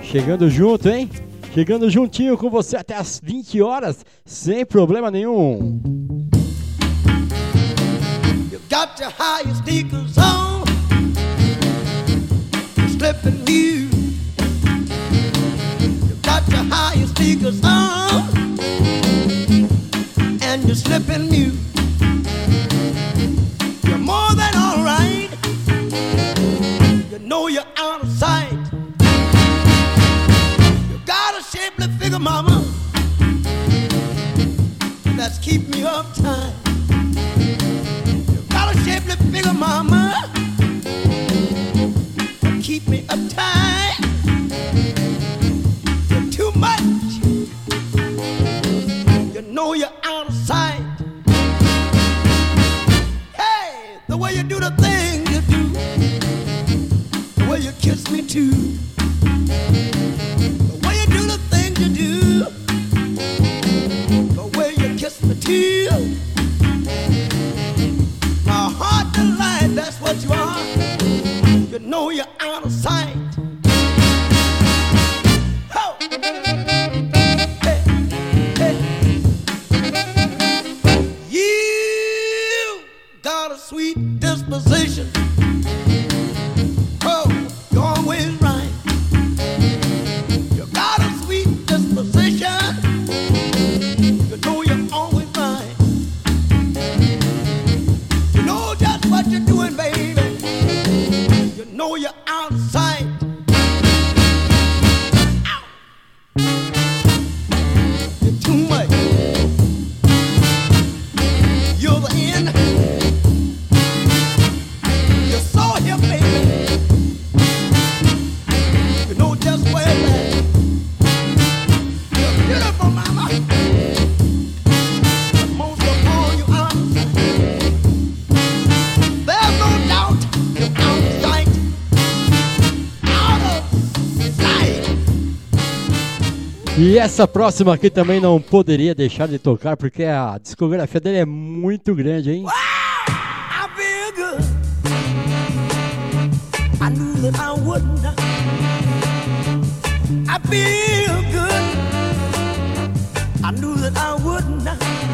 Speaker 2: Chegando junto, hein? Chegando juntinho com você até as 20 horas, sem problema nenhum.
Speaker 1: You got your high sneakers on, slipping new. You got your high sneakers on, and you're slipping new. Mama. That's keep me uptight. Got a shapely figure, mama. Keep me uptight. You're
Speaker 2: E essa próxima aqui também não poderia deixar de tocar porque a discografia dele é muito grande, hein?
Speaker 1: I feel good. I knew that I wouldn't. I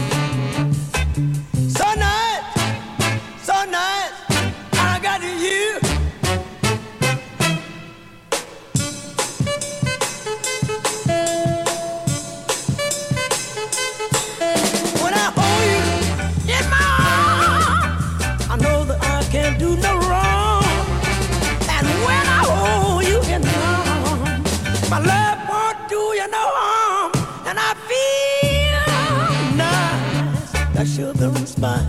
Speaker 1: Sugar.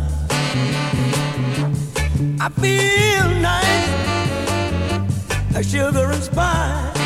Speaker 1: I feel nice, like sugar and spice.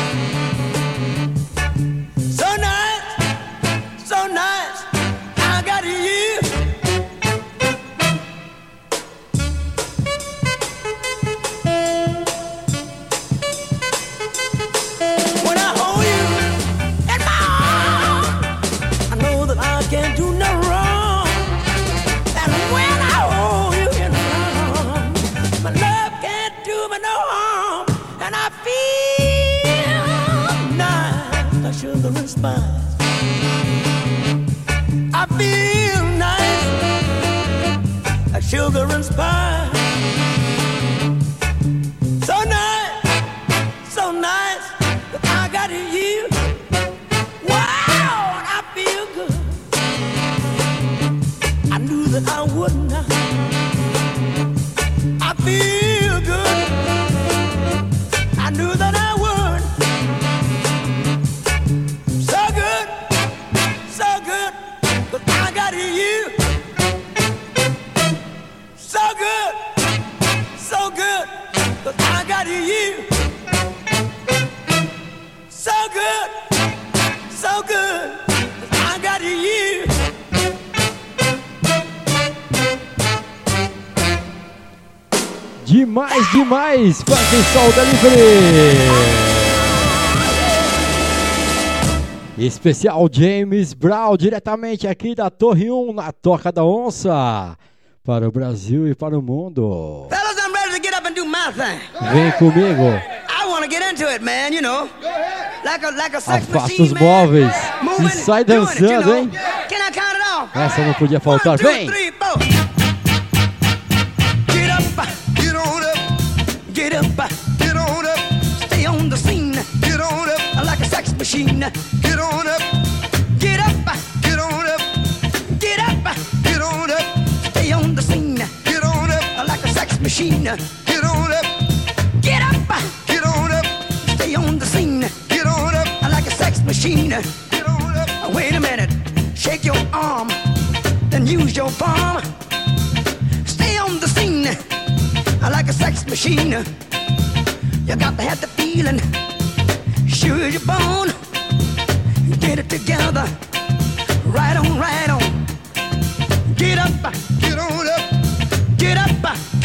Speaker 2: Solta Delivery. Especial James Brown, diretamente aqui da Torre 1, na Toca da Onça, para o Brasil e para o mundo.
Speaker 1: Fellas, I'm ready to get up and do my thing.
Speaker 2: Vem comigo.
Speaker 1: I want to get into it, man, you know. Like a, like a
Speaker 2: Afasta os móveis e sai
Speaker 1: dançando, it, you know?
Speaker 2: hein? Essa não podia faltar. Vem!
Speaker 1: machine.
Speaker 3: Get on up,
Speaker 1: get up,
Speaker 3: get on up,
Speaker 1: stay on the scene.
Speaker 3: Get on up, I
Speaker 1: like a sex machine.
Speaker 3: Get on up.
Speaker 1: Wait a minute, shake your arm, then use your palm. Stay on the scene, I like a sex machine. You got to have the feeling, sure your bone. Get it together, right on, right on. Get up,
Speaker 3: get on up,
Speaker 1: get up.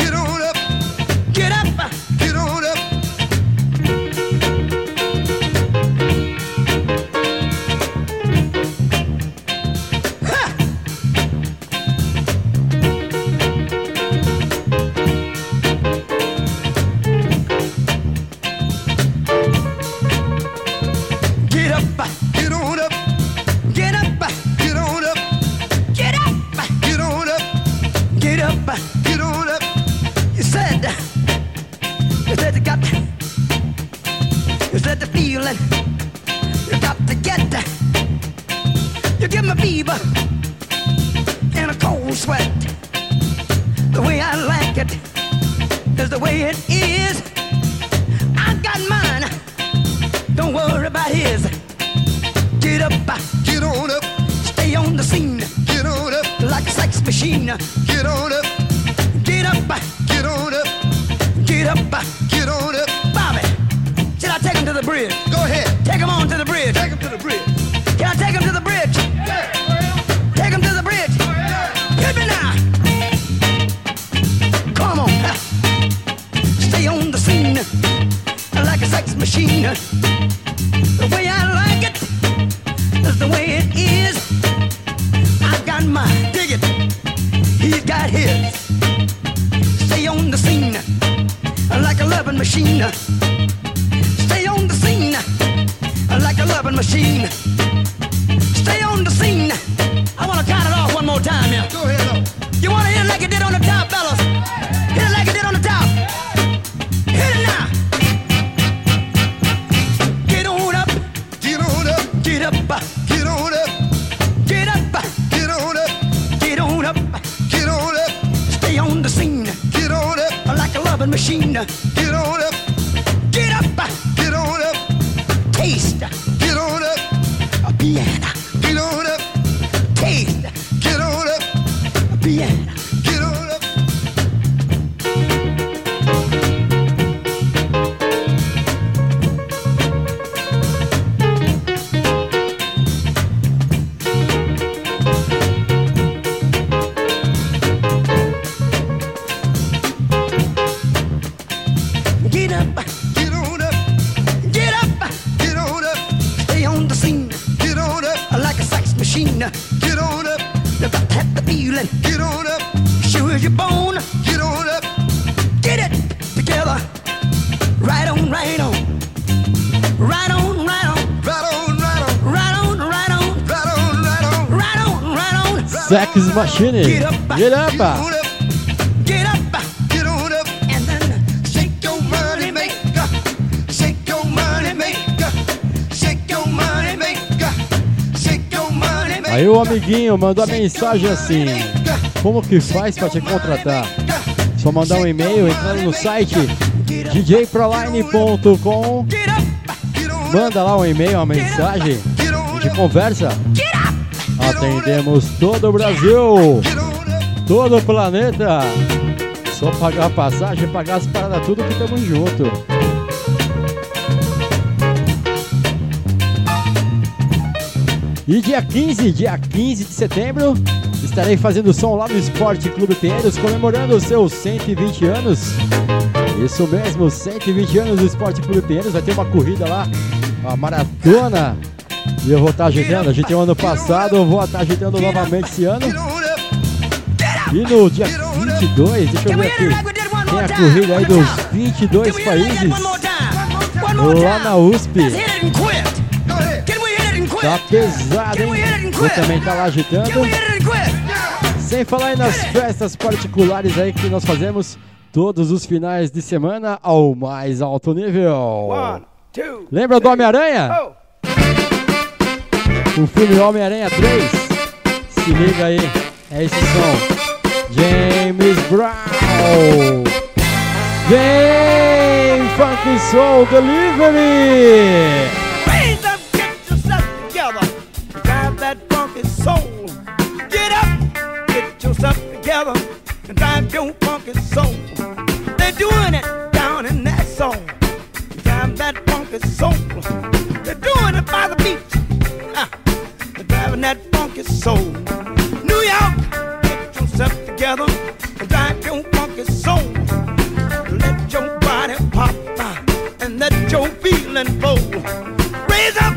Speaker 1: is. Stay on the scene like a loving machine. Stay on the scene like a loving machine. Stay on the scene. I wanna count it off one more time, yeah.
Speaker 3: Go ahead.
Speaker 1: You wanna hear like you did on the top? Yeah. Sex Machine.
Speaker 3: Get up, Get up.
Speaker 2: Aí o amiguinho mandou a mensagem assim: Como que faz pra te contratar? Só mandar um e-mail entrando no site djproline.com. Manda lá um e-mail, uma mensagem.
Speaker 4: Up,
Speaker 2: conversa. Atendemos todo o Brasil, todo o planeta. Só pagar a passagem, pagar as paradas, tudo que tamo junto. E dia 15, dia 15 de setembro, estarei fazendo som lá no Esporte Clube Pinheiros, comemorando os seus 120 anos. Isso mesmo, 120 anos do Esporte Clube Pinheiros. Vai ter uma corrida lá, uma maratona. E eu vou estar ajeitando. Ajeitei o ano passado, eu vou estar ajeitando novamente esse ano. E no dia 22, deixa eu ver aqui. Tem a corrida aí dos
Speaker 6: time.
Speaker 2: 22
Speaker 6: Can we hit it again
Speaker 2: países lá na USP. Tá pesado, hein?
Speaker 6: quit?
Speaker 2: também tá lá agitando. Sem falar aí nas festas particulares aí que nós fazemos todos os finais de semana ao mais alto nível. Lembra do Homem-Aranha? O filme Homem-Aranha 3? Se liga aí, é esse som. James Brown. Vem, Funk Soul Delivery.
Speaker 1: Raise up, get yourself together. That soul. Get up, get yourself together. Soul. They're doing it down in that that soul. They're doing it by the beach. Ha. They're driving that funky soul. New York, get yourself together. And drive your funky soul. Let your body pop uh, and let your feeling flow. Raise up,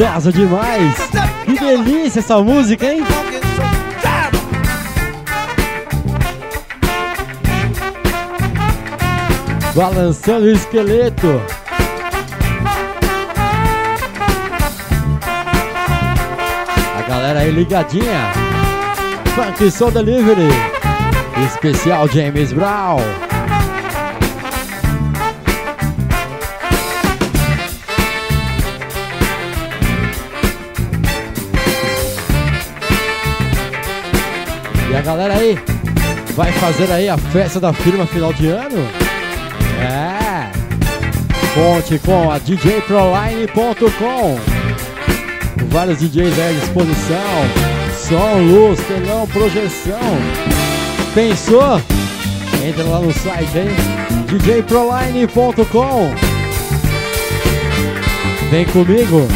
Speaker 2: Gostosa demais. Que delícia essa música, hein? Balançando o esqueleto. A galera aí ligadinha. Funk Soul Delivery. Especial James Brown. E a galera aí vai fazer aí a festa da firma final de ano? É. Conte com a djproline.com. Vários DJs aí à disposição. Som, luz, telão, projeção. Pensou? Entra lá no site aí, djproline.com. Vem comigo.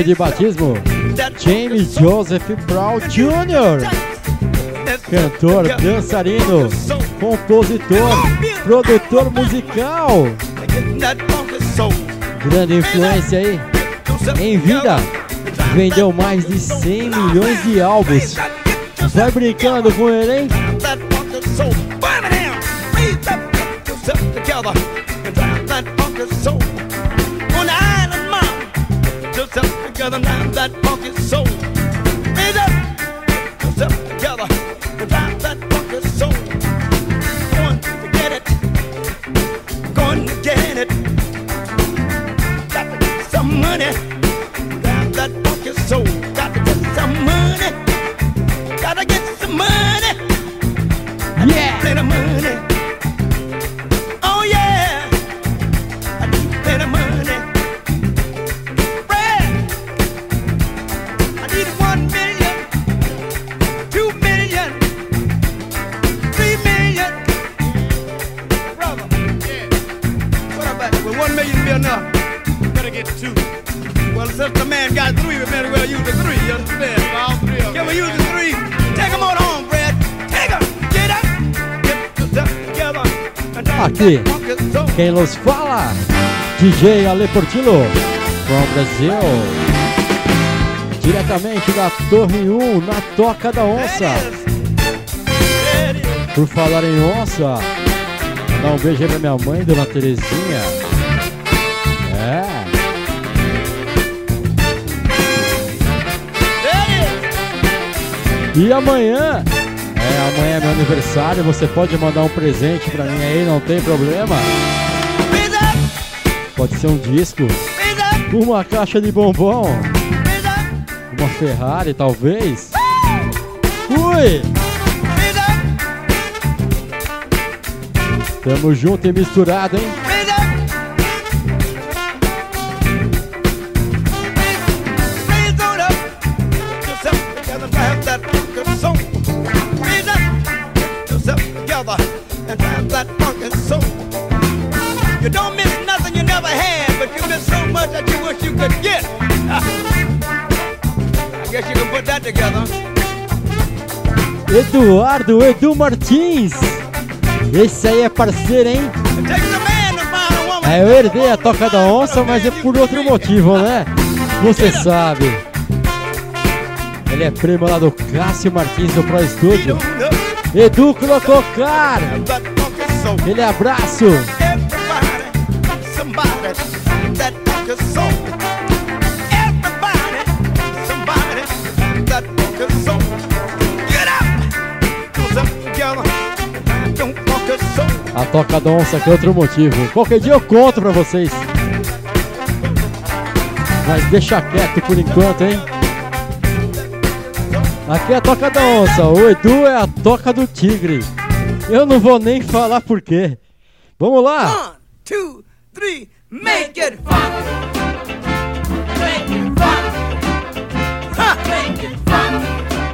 Speaker 2: Nome de batismo? James Joseph Brown Jr. Cantor, dançarino, compositor, produtor musical. Grande influência aí. Em vida, vendeu mais de 100 milhões de álbuns. Vai brincando com ele, hein?
Speaker 7: Soul.
Speaker 2: Quem nos fala? DJ Ale Portillo, from Brasil. Diretamente da Torre 1, na Toca da Onça. Por falar em onça, dá um beijo aí pra minha mãe, Dona Terezinha. É. E amanhã? É, amanhã é meu aniversário, você pode mandar um presente pra mim aí, não tem problema. Pode ser um disco, uma caixa de bombom, uma Ferrari talvez. Ui! Tamo junto e misturado, hein? Eduardo Edu Martins. Esse aí é parceiro, hein? É, eu herdei a Toca da Onça, mas é por outro motivo, né? Você sabe. Ele é primo lá do Cássio Martins do Pro Studio. Edu
Speaker 7: funky soul.
Speaker 2: Aquele abraço. A Toca da Onça que é outro motivo. Qualquer dia eu conto pra vocês. Mas deixa quieto por enquanto, hein? Aqui é a Toca da Onça, o Edu é a Toca do Tigre. Eu não vou nem falar por quê. Vamos lá!
Speaker 1: One, two, three, make it fun. Make it fun. Ha, make it fun.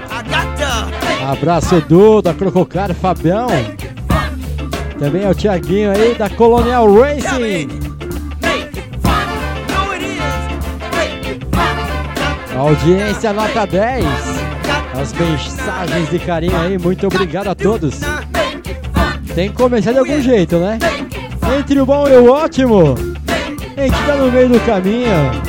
Speaker 1: I got
Speaker 2: Abraço Edu da Crococar, Fabião. Também é o Tiaguinho aí da Colonial Racing. Audiência nota 10.
Speaker 1: Got
Speaker 2: As mensagens de carinho aí, muito obrigado a todos. Tem que começar de algum jeito, né? Entre o bom e o ótimo. A gente tá no meio do caminho.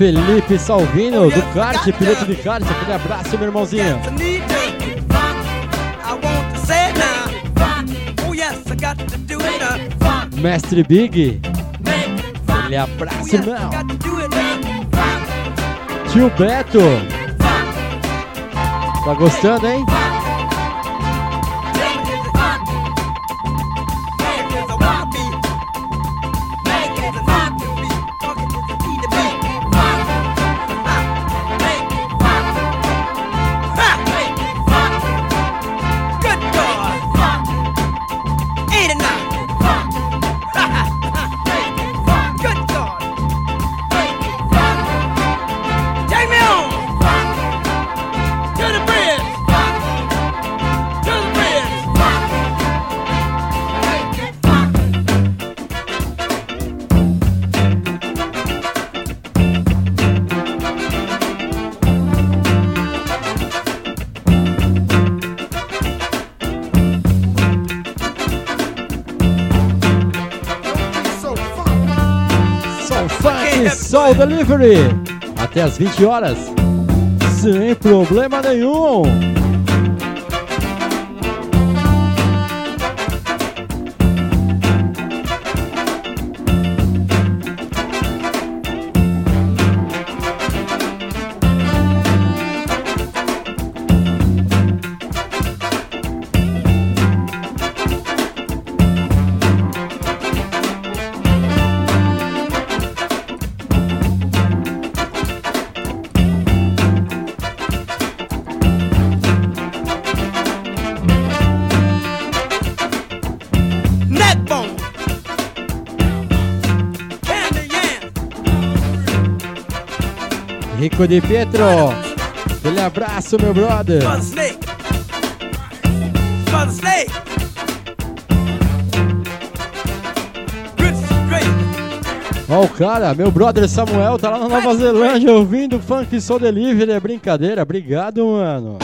Speaker 2: Felipe Salvino, do kart, piloto de kart. Aquele abraço, meu irmãozinho. Mestre Big, aquele abraço, irmão. Tio Beto. Tá gostando, hein? Delivery. Até as 20 horas. Sem problema nenhum. Rico de Pietro. Aquele abraço, meu brother.
Speaker 1: Snake. Snake.
Speaker 2: Ó o cara, meu brother Samuel tá lá na Nova Zelândia ouvindo Funk Soul Delivery. É brincadeira. Obrigado, mano.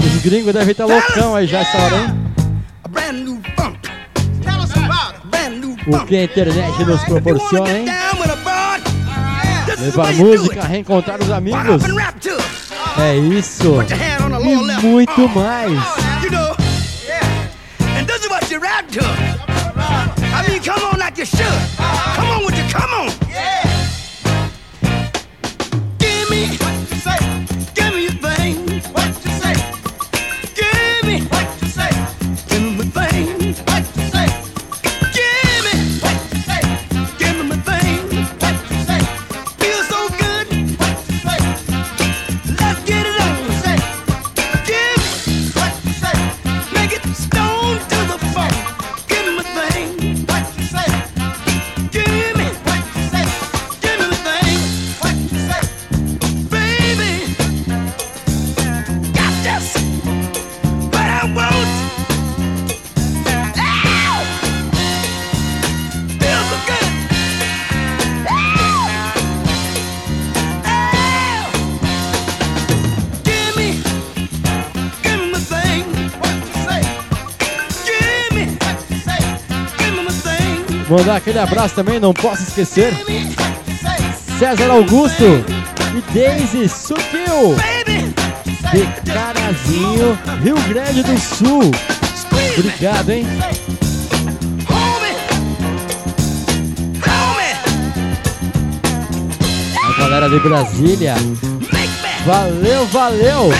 Speaker 2: Os gringos devem estar loucão aí já essa hora, hein? O que a internet nos proporciona, hein? Levar música, reencontrar os amigos. É isso. E muito
Speaker 1: arm.
Speaker 2: mais.
Speaker 1: I mean, come on like you should. Come on with you, come on.
Speaker 2: Mandar aquele abraço também, não posso esquecer. César Augusto e Daisy Sutil. De Carazinho, Rio Grande do Sul. Obrigado, hein?
Speaker 1: A galera de Brasília. Valeu, valeu!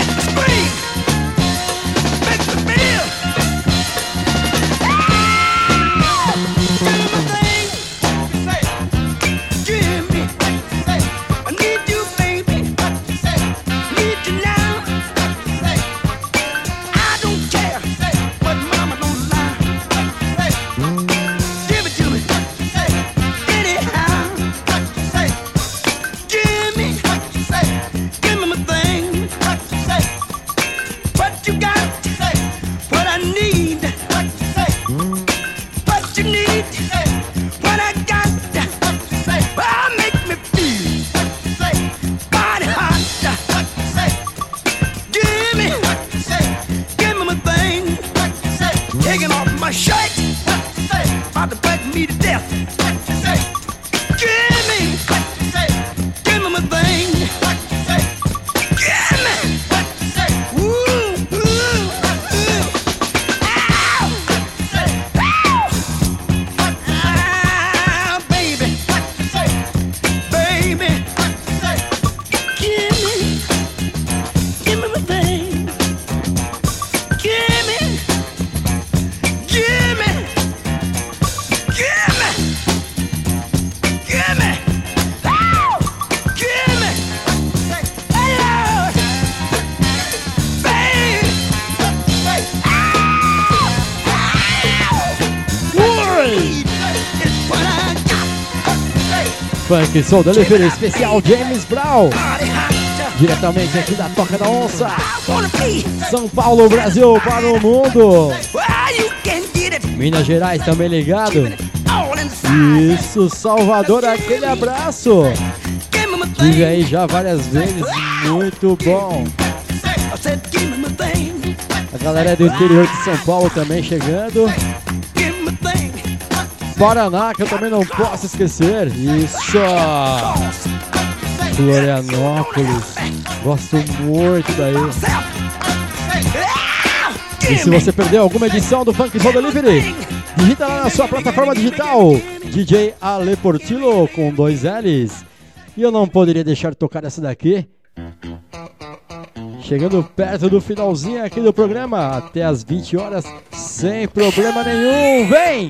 Speaker 1: que da especial James Brown. Diretamente aqui da Toca da Onça. São Paulo, Brasil, para o mundo. Minas Gerais também ligado. Isso, Salvador, aquele abraço. Tive aí já várias vezes, muito bom. A galera do interior de São Paulo também chegando. Paraná, que eu também não posso esquecer. Isso! Florianópolis. Gosto muito daí. E se você perdeu alguma edição do Funk Soul Delivery, digita lá na sua plataforma digital DJ Ale Portillo com dois L's. E eu não poderia deixar de tocar essa daqui. Chegando perto do finalzinho aqui do programa, até as 20 horas, sem problema nenhum. Vem!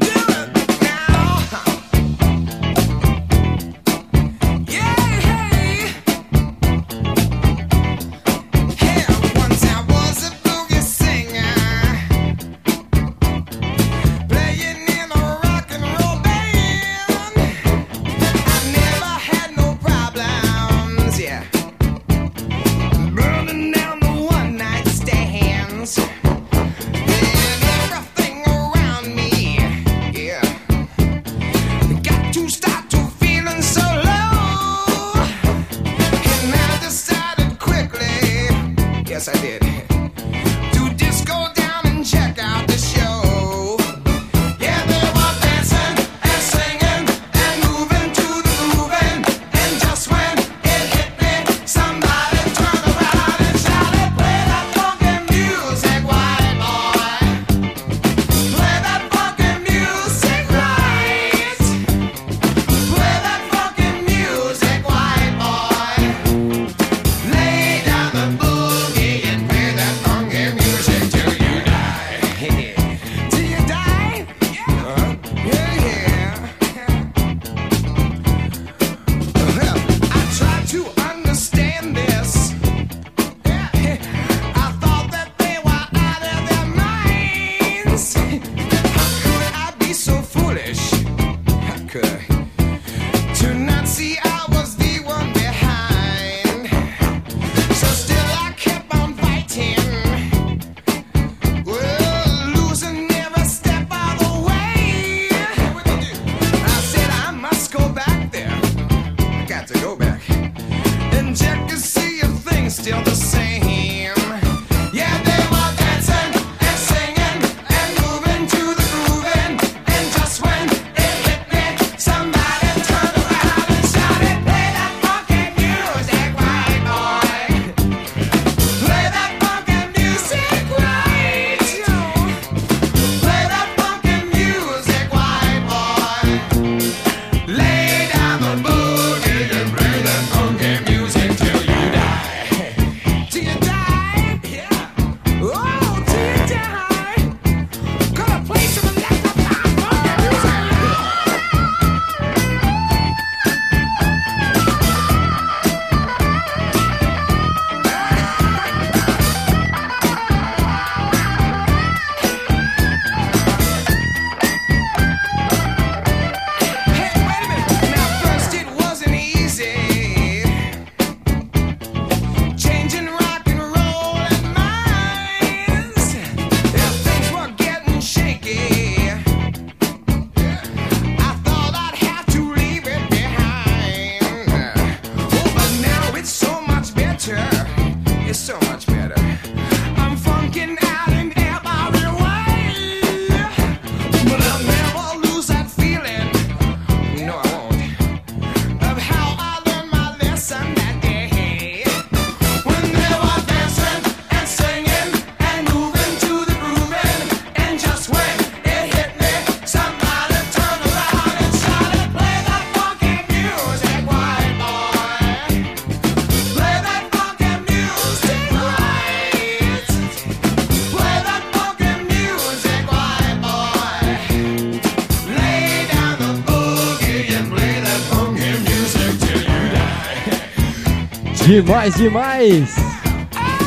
Speaker 2: Demais, demais!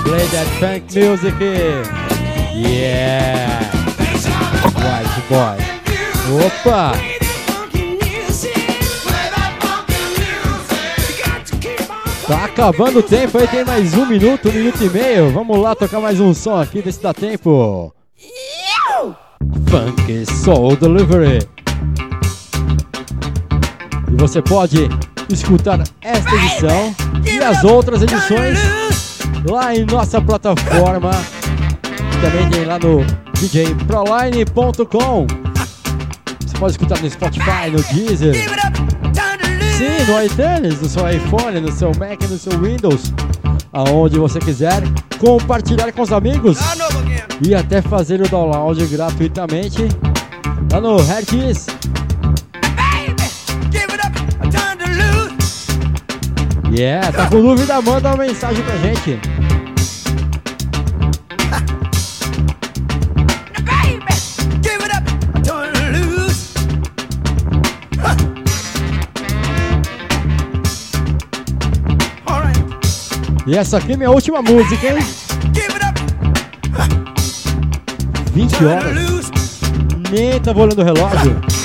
Speaker 2: Play that funk music! Yeah! White boy! Opa! Tá acabando o tempo aí, tem mais um minuto, um minuto e meio. Vamos lá tocar mais um som aqui, ver se dá tempo. Funk Soul Delivery. E você pode escutar esta edição e as outras edições lá em nossa plataforma. Também tem lá no djproline.com. Você pode escutar no Spotify, no Deezer. Sim, no iTunes, no seu iPhone, no seu Mac, no seu Windows, aonde você quiser, compartilhar com os amigos e até fazer o download gratuitamente lá no Hertz. Yeah, tá com dúvida? Manda uma mensagem pra gente. E essa aqui é minha última música, hein? 20 horas. Nem tava olhando o relógio.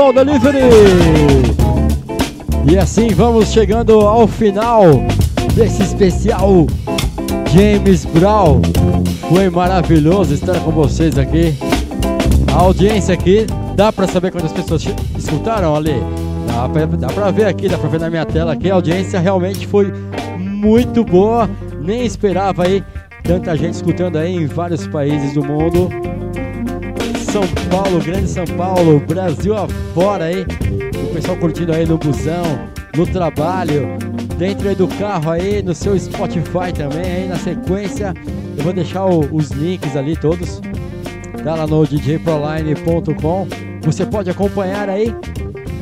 Speaker 5: Soul
Speaker 2: Delivery! E assim vamos chegando ao final desse especial James Brown. Foi maravilhoso estar com vocês aqui. A audiência aqui, dá pra saber quantas pessoas escutaram ali? Dá pra, dá pra ver aqui, dá pra ver na minha tela aqui. A audiência realmente foi muito boa. Nem esperava aí tanta gente escutando aí em vários países do mundo. São Paulo, Grande São Paulo, Brasil afora aí. O pessoal curtindo aí no busão, no trabalho, dentro aí do carro aí, no seu Spotify também aí na sequência. Eu vou deixar o- os links ali todos. Tá lá no djproline.com. Você pode acompanhar aí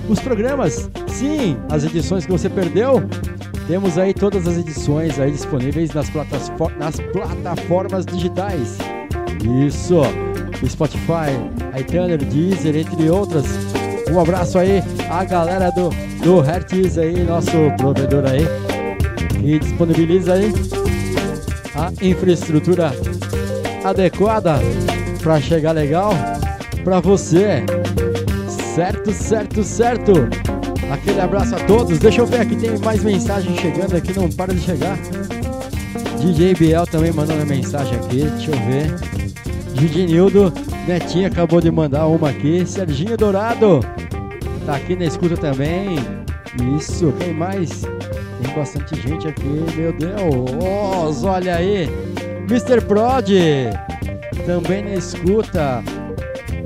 Speaker 2: os programas. Sim, as edições que você perdeu. Temos aí todas as edições aí disponíveis nas, nas plataformas digitais. Isso, Spotify, iTunes, Deezer, entre outras. Um abraço aí à galera do, do Hertz aí, nosso provedor aí, que disponibiliza aí a infraestrutura adequada para chegar legal para você. Certo, certo, certo. Aquele abraço a todos. Deixa eu ver aqui, tem mais mensagem chegando aqui, não para de chegar. DJ Biel também mandando mensagem aqui, deixa eu ver. DJ Nildo, Netinho acabou de mandar uma aqui. Serginho Dourado, tá aqui na escuta também. Isso, quem mais? Tem bastante gente aqui, meu Deus. olha aí. Mr. Prod, também na escuta.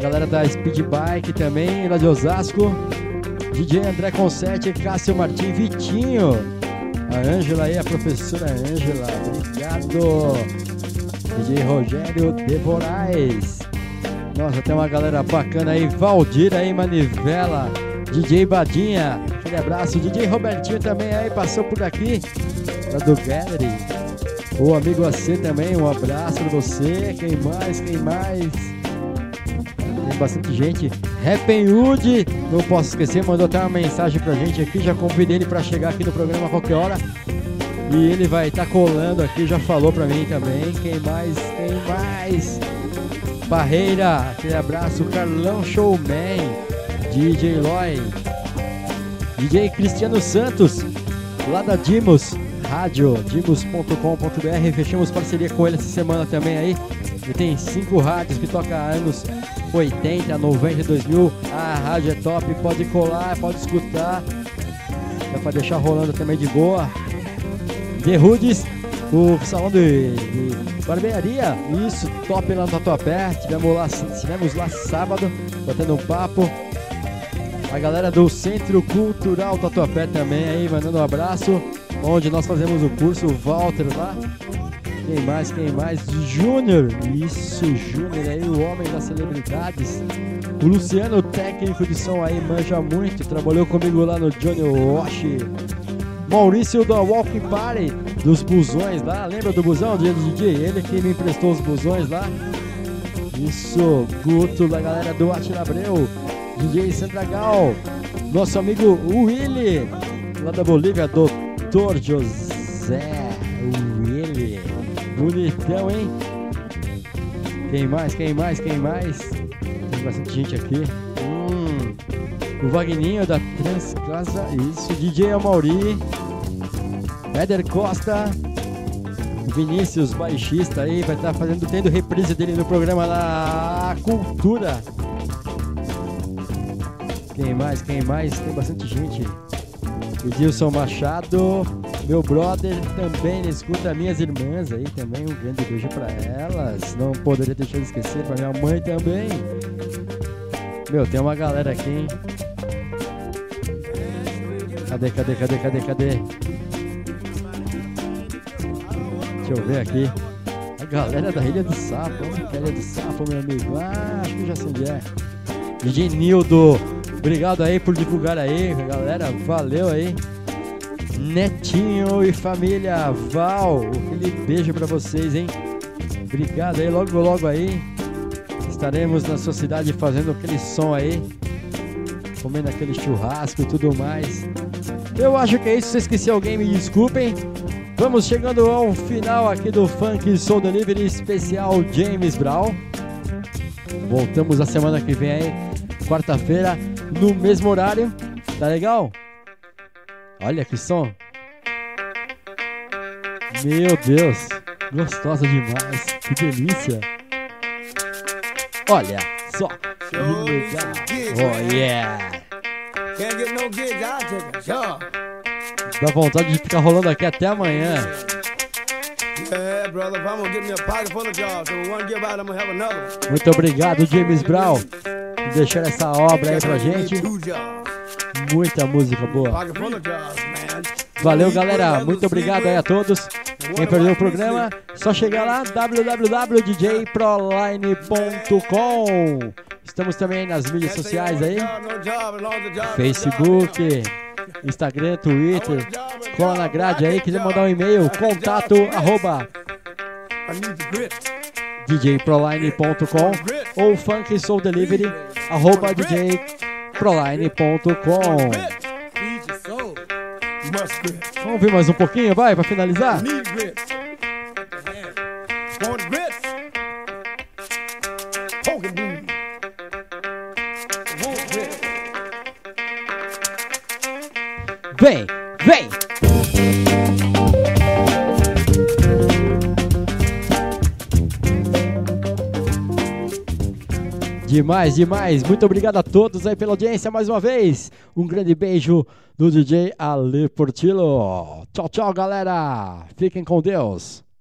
Speaker 2: Galera da Speed Bike também, lá de Osasco. DJ André Concetti, Cássio Martins, Vitinho. A Ângela aí, a professora Ângela. Obrigado. DJ Rogério de Moraes. Nossa, tem uma galera bacana aí. Valdir aí, Manivela. DJ Badinha. Aquele abraço. DJ Robertinho também aí, passou por aqui. Lá do Gallery. O amigo AC também, um abraço pra você. Quem mais? Quem mais? Tem bastante gente. Rappenwood, não posso esquecer, mandou até uma mensagem pra gente aqui. Já convidei ele pra chegar aqui no programa a qualquer hora. E ele vai estar colando aqui, já falou pra mim também. Quem mais? Quem mais? Barreira, aquele abraço. Carlão Showman, DJ Loy, DJ Cristiano Santos, lá da Dimos Rádio, dimos.com.br. Fechamos parceria com ele essa semana também aí. Ele tem cinco rádios que toca anos 80, 90, 2000. A rádio é top, pode colar, pode escutar. Dá pra deixar rolando também de boa. The o salão de, de barbearia, isso, top lá no Tatuapé. Tivemos lá, tivemos lá sábado, batendo um papo. A galera do Centro Cultural Tatuapé também aí, mandando um abraço. Onde nós fazemos o curso, Walter lá. Quem mais, quem mais? Júnior, isso, Júnior aí, o homem das celebridades. O Luciano, técnico de som aí, manja muito, trabalhou comigo lá no Johnny Wash. Maurício da Walking Party, dos busões lá, lembra do busão, do DJ? Ele que me emprestou os busões lá. Isso, Guto, da galera do Atila Abreu, DJ Sandragal, nosso amigo Willy, lá da Bolívia, Doutor José Willy, bonitão, hein? Quem mais, quem mais, quem mais? Tem bastante gente aqui. Hum, o Vagninho da Transcasa, isso, DJ Amauri, Éder Costa, Vinícius, baixista aí, vai estar fazendo, tendo reprise dele no programa da Cultura. Quem mais, quem mais? Tem bastante gente. Edilson Machado, meu brother também escuta minhas irmãs aí também, um grande beijo pra elas. Não poderia deixar de esquecer pra minha mãe também. Meu, tem uma galera aqui, hein? Cadê, cadê, cadê, cadê, cadê? Deixa eu ver aqui. A galera da Ilha do Sapo, Ilha do Sapo, meu amigo? Ah, acho que já sei onde é. DJ Nildo, obrigado aí por divulgar aí, galera, valeu aí. Netinho e família, Val, aquele beijo pra vocês, hein? Obrigado aí, logo logo aí. Estaremos na sua cidade fazendo aquele som aí, comendo aquele churrasco e tudo mais. Eu acho que é isso, se esqueci alguém, me desculpem. Vamos chegando ao final aqui do Funk Soul Delivery especial James Brown. Voltamos a semana que vem aí, quarta-feira, no mesmo horário. Tá legal? Olha que som. Meu Deus, gostosa demais. Que delícia. Olha só. Que legal. Oh yeah. Dá vontade de ficar rolando aqui até amanhã. Muito obrigado, James Brown, deixar essa obra aí pra gente. Muita música boa. Valeu, galera. Muito obrigado aí a todos. Quem perdeu o programa, só chegar lá www.djproline.com. Estamos também nas mídias sociais aí, Facebook, Instagram, Twitter. Cola na grade aí, quiser mandar um e-mail, contato arroba Djproline.com ou funksoul.delivery arroba djproline.com. Vamos ver mais um pouquinho, vai, pra finalizar?
Speaker 5: You need
Speaker 2: Demais, demais. Muito obrigado a todos aí pela audiência mais uma vez. Um grande beijo do DJ Ale Portillo. Tchau, tchau, galera. Fiquem com Deus.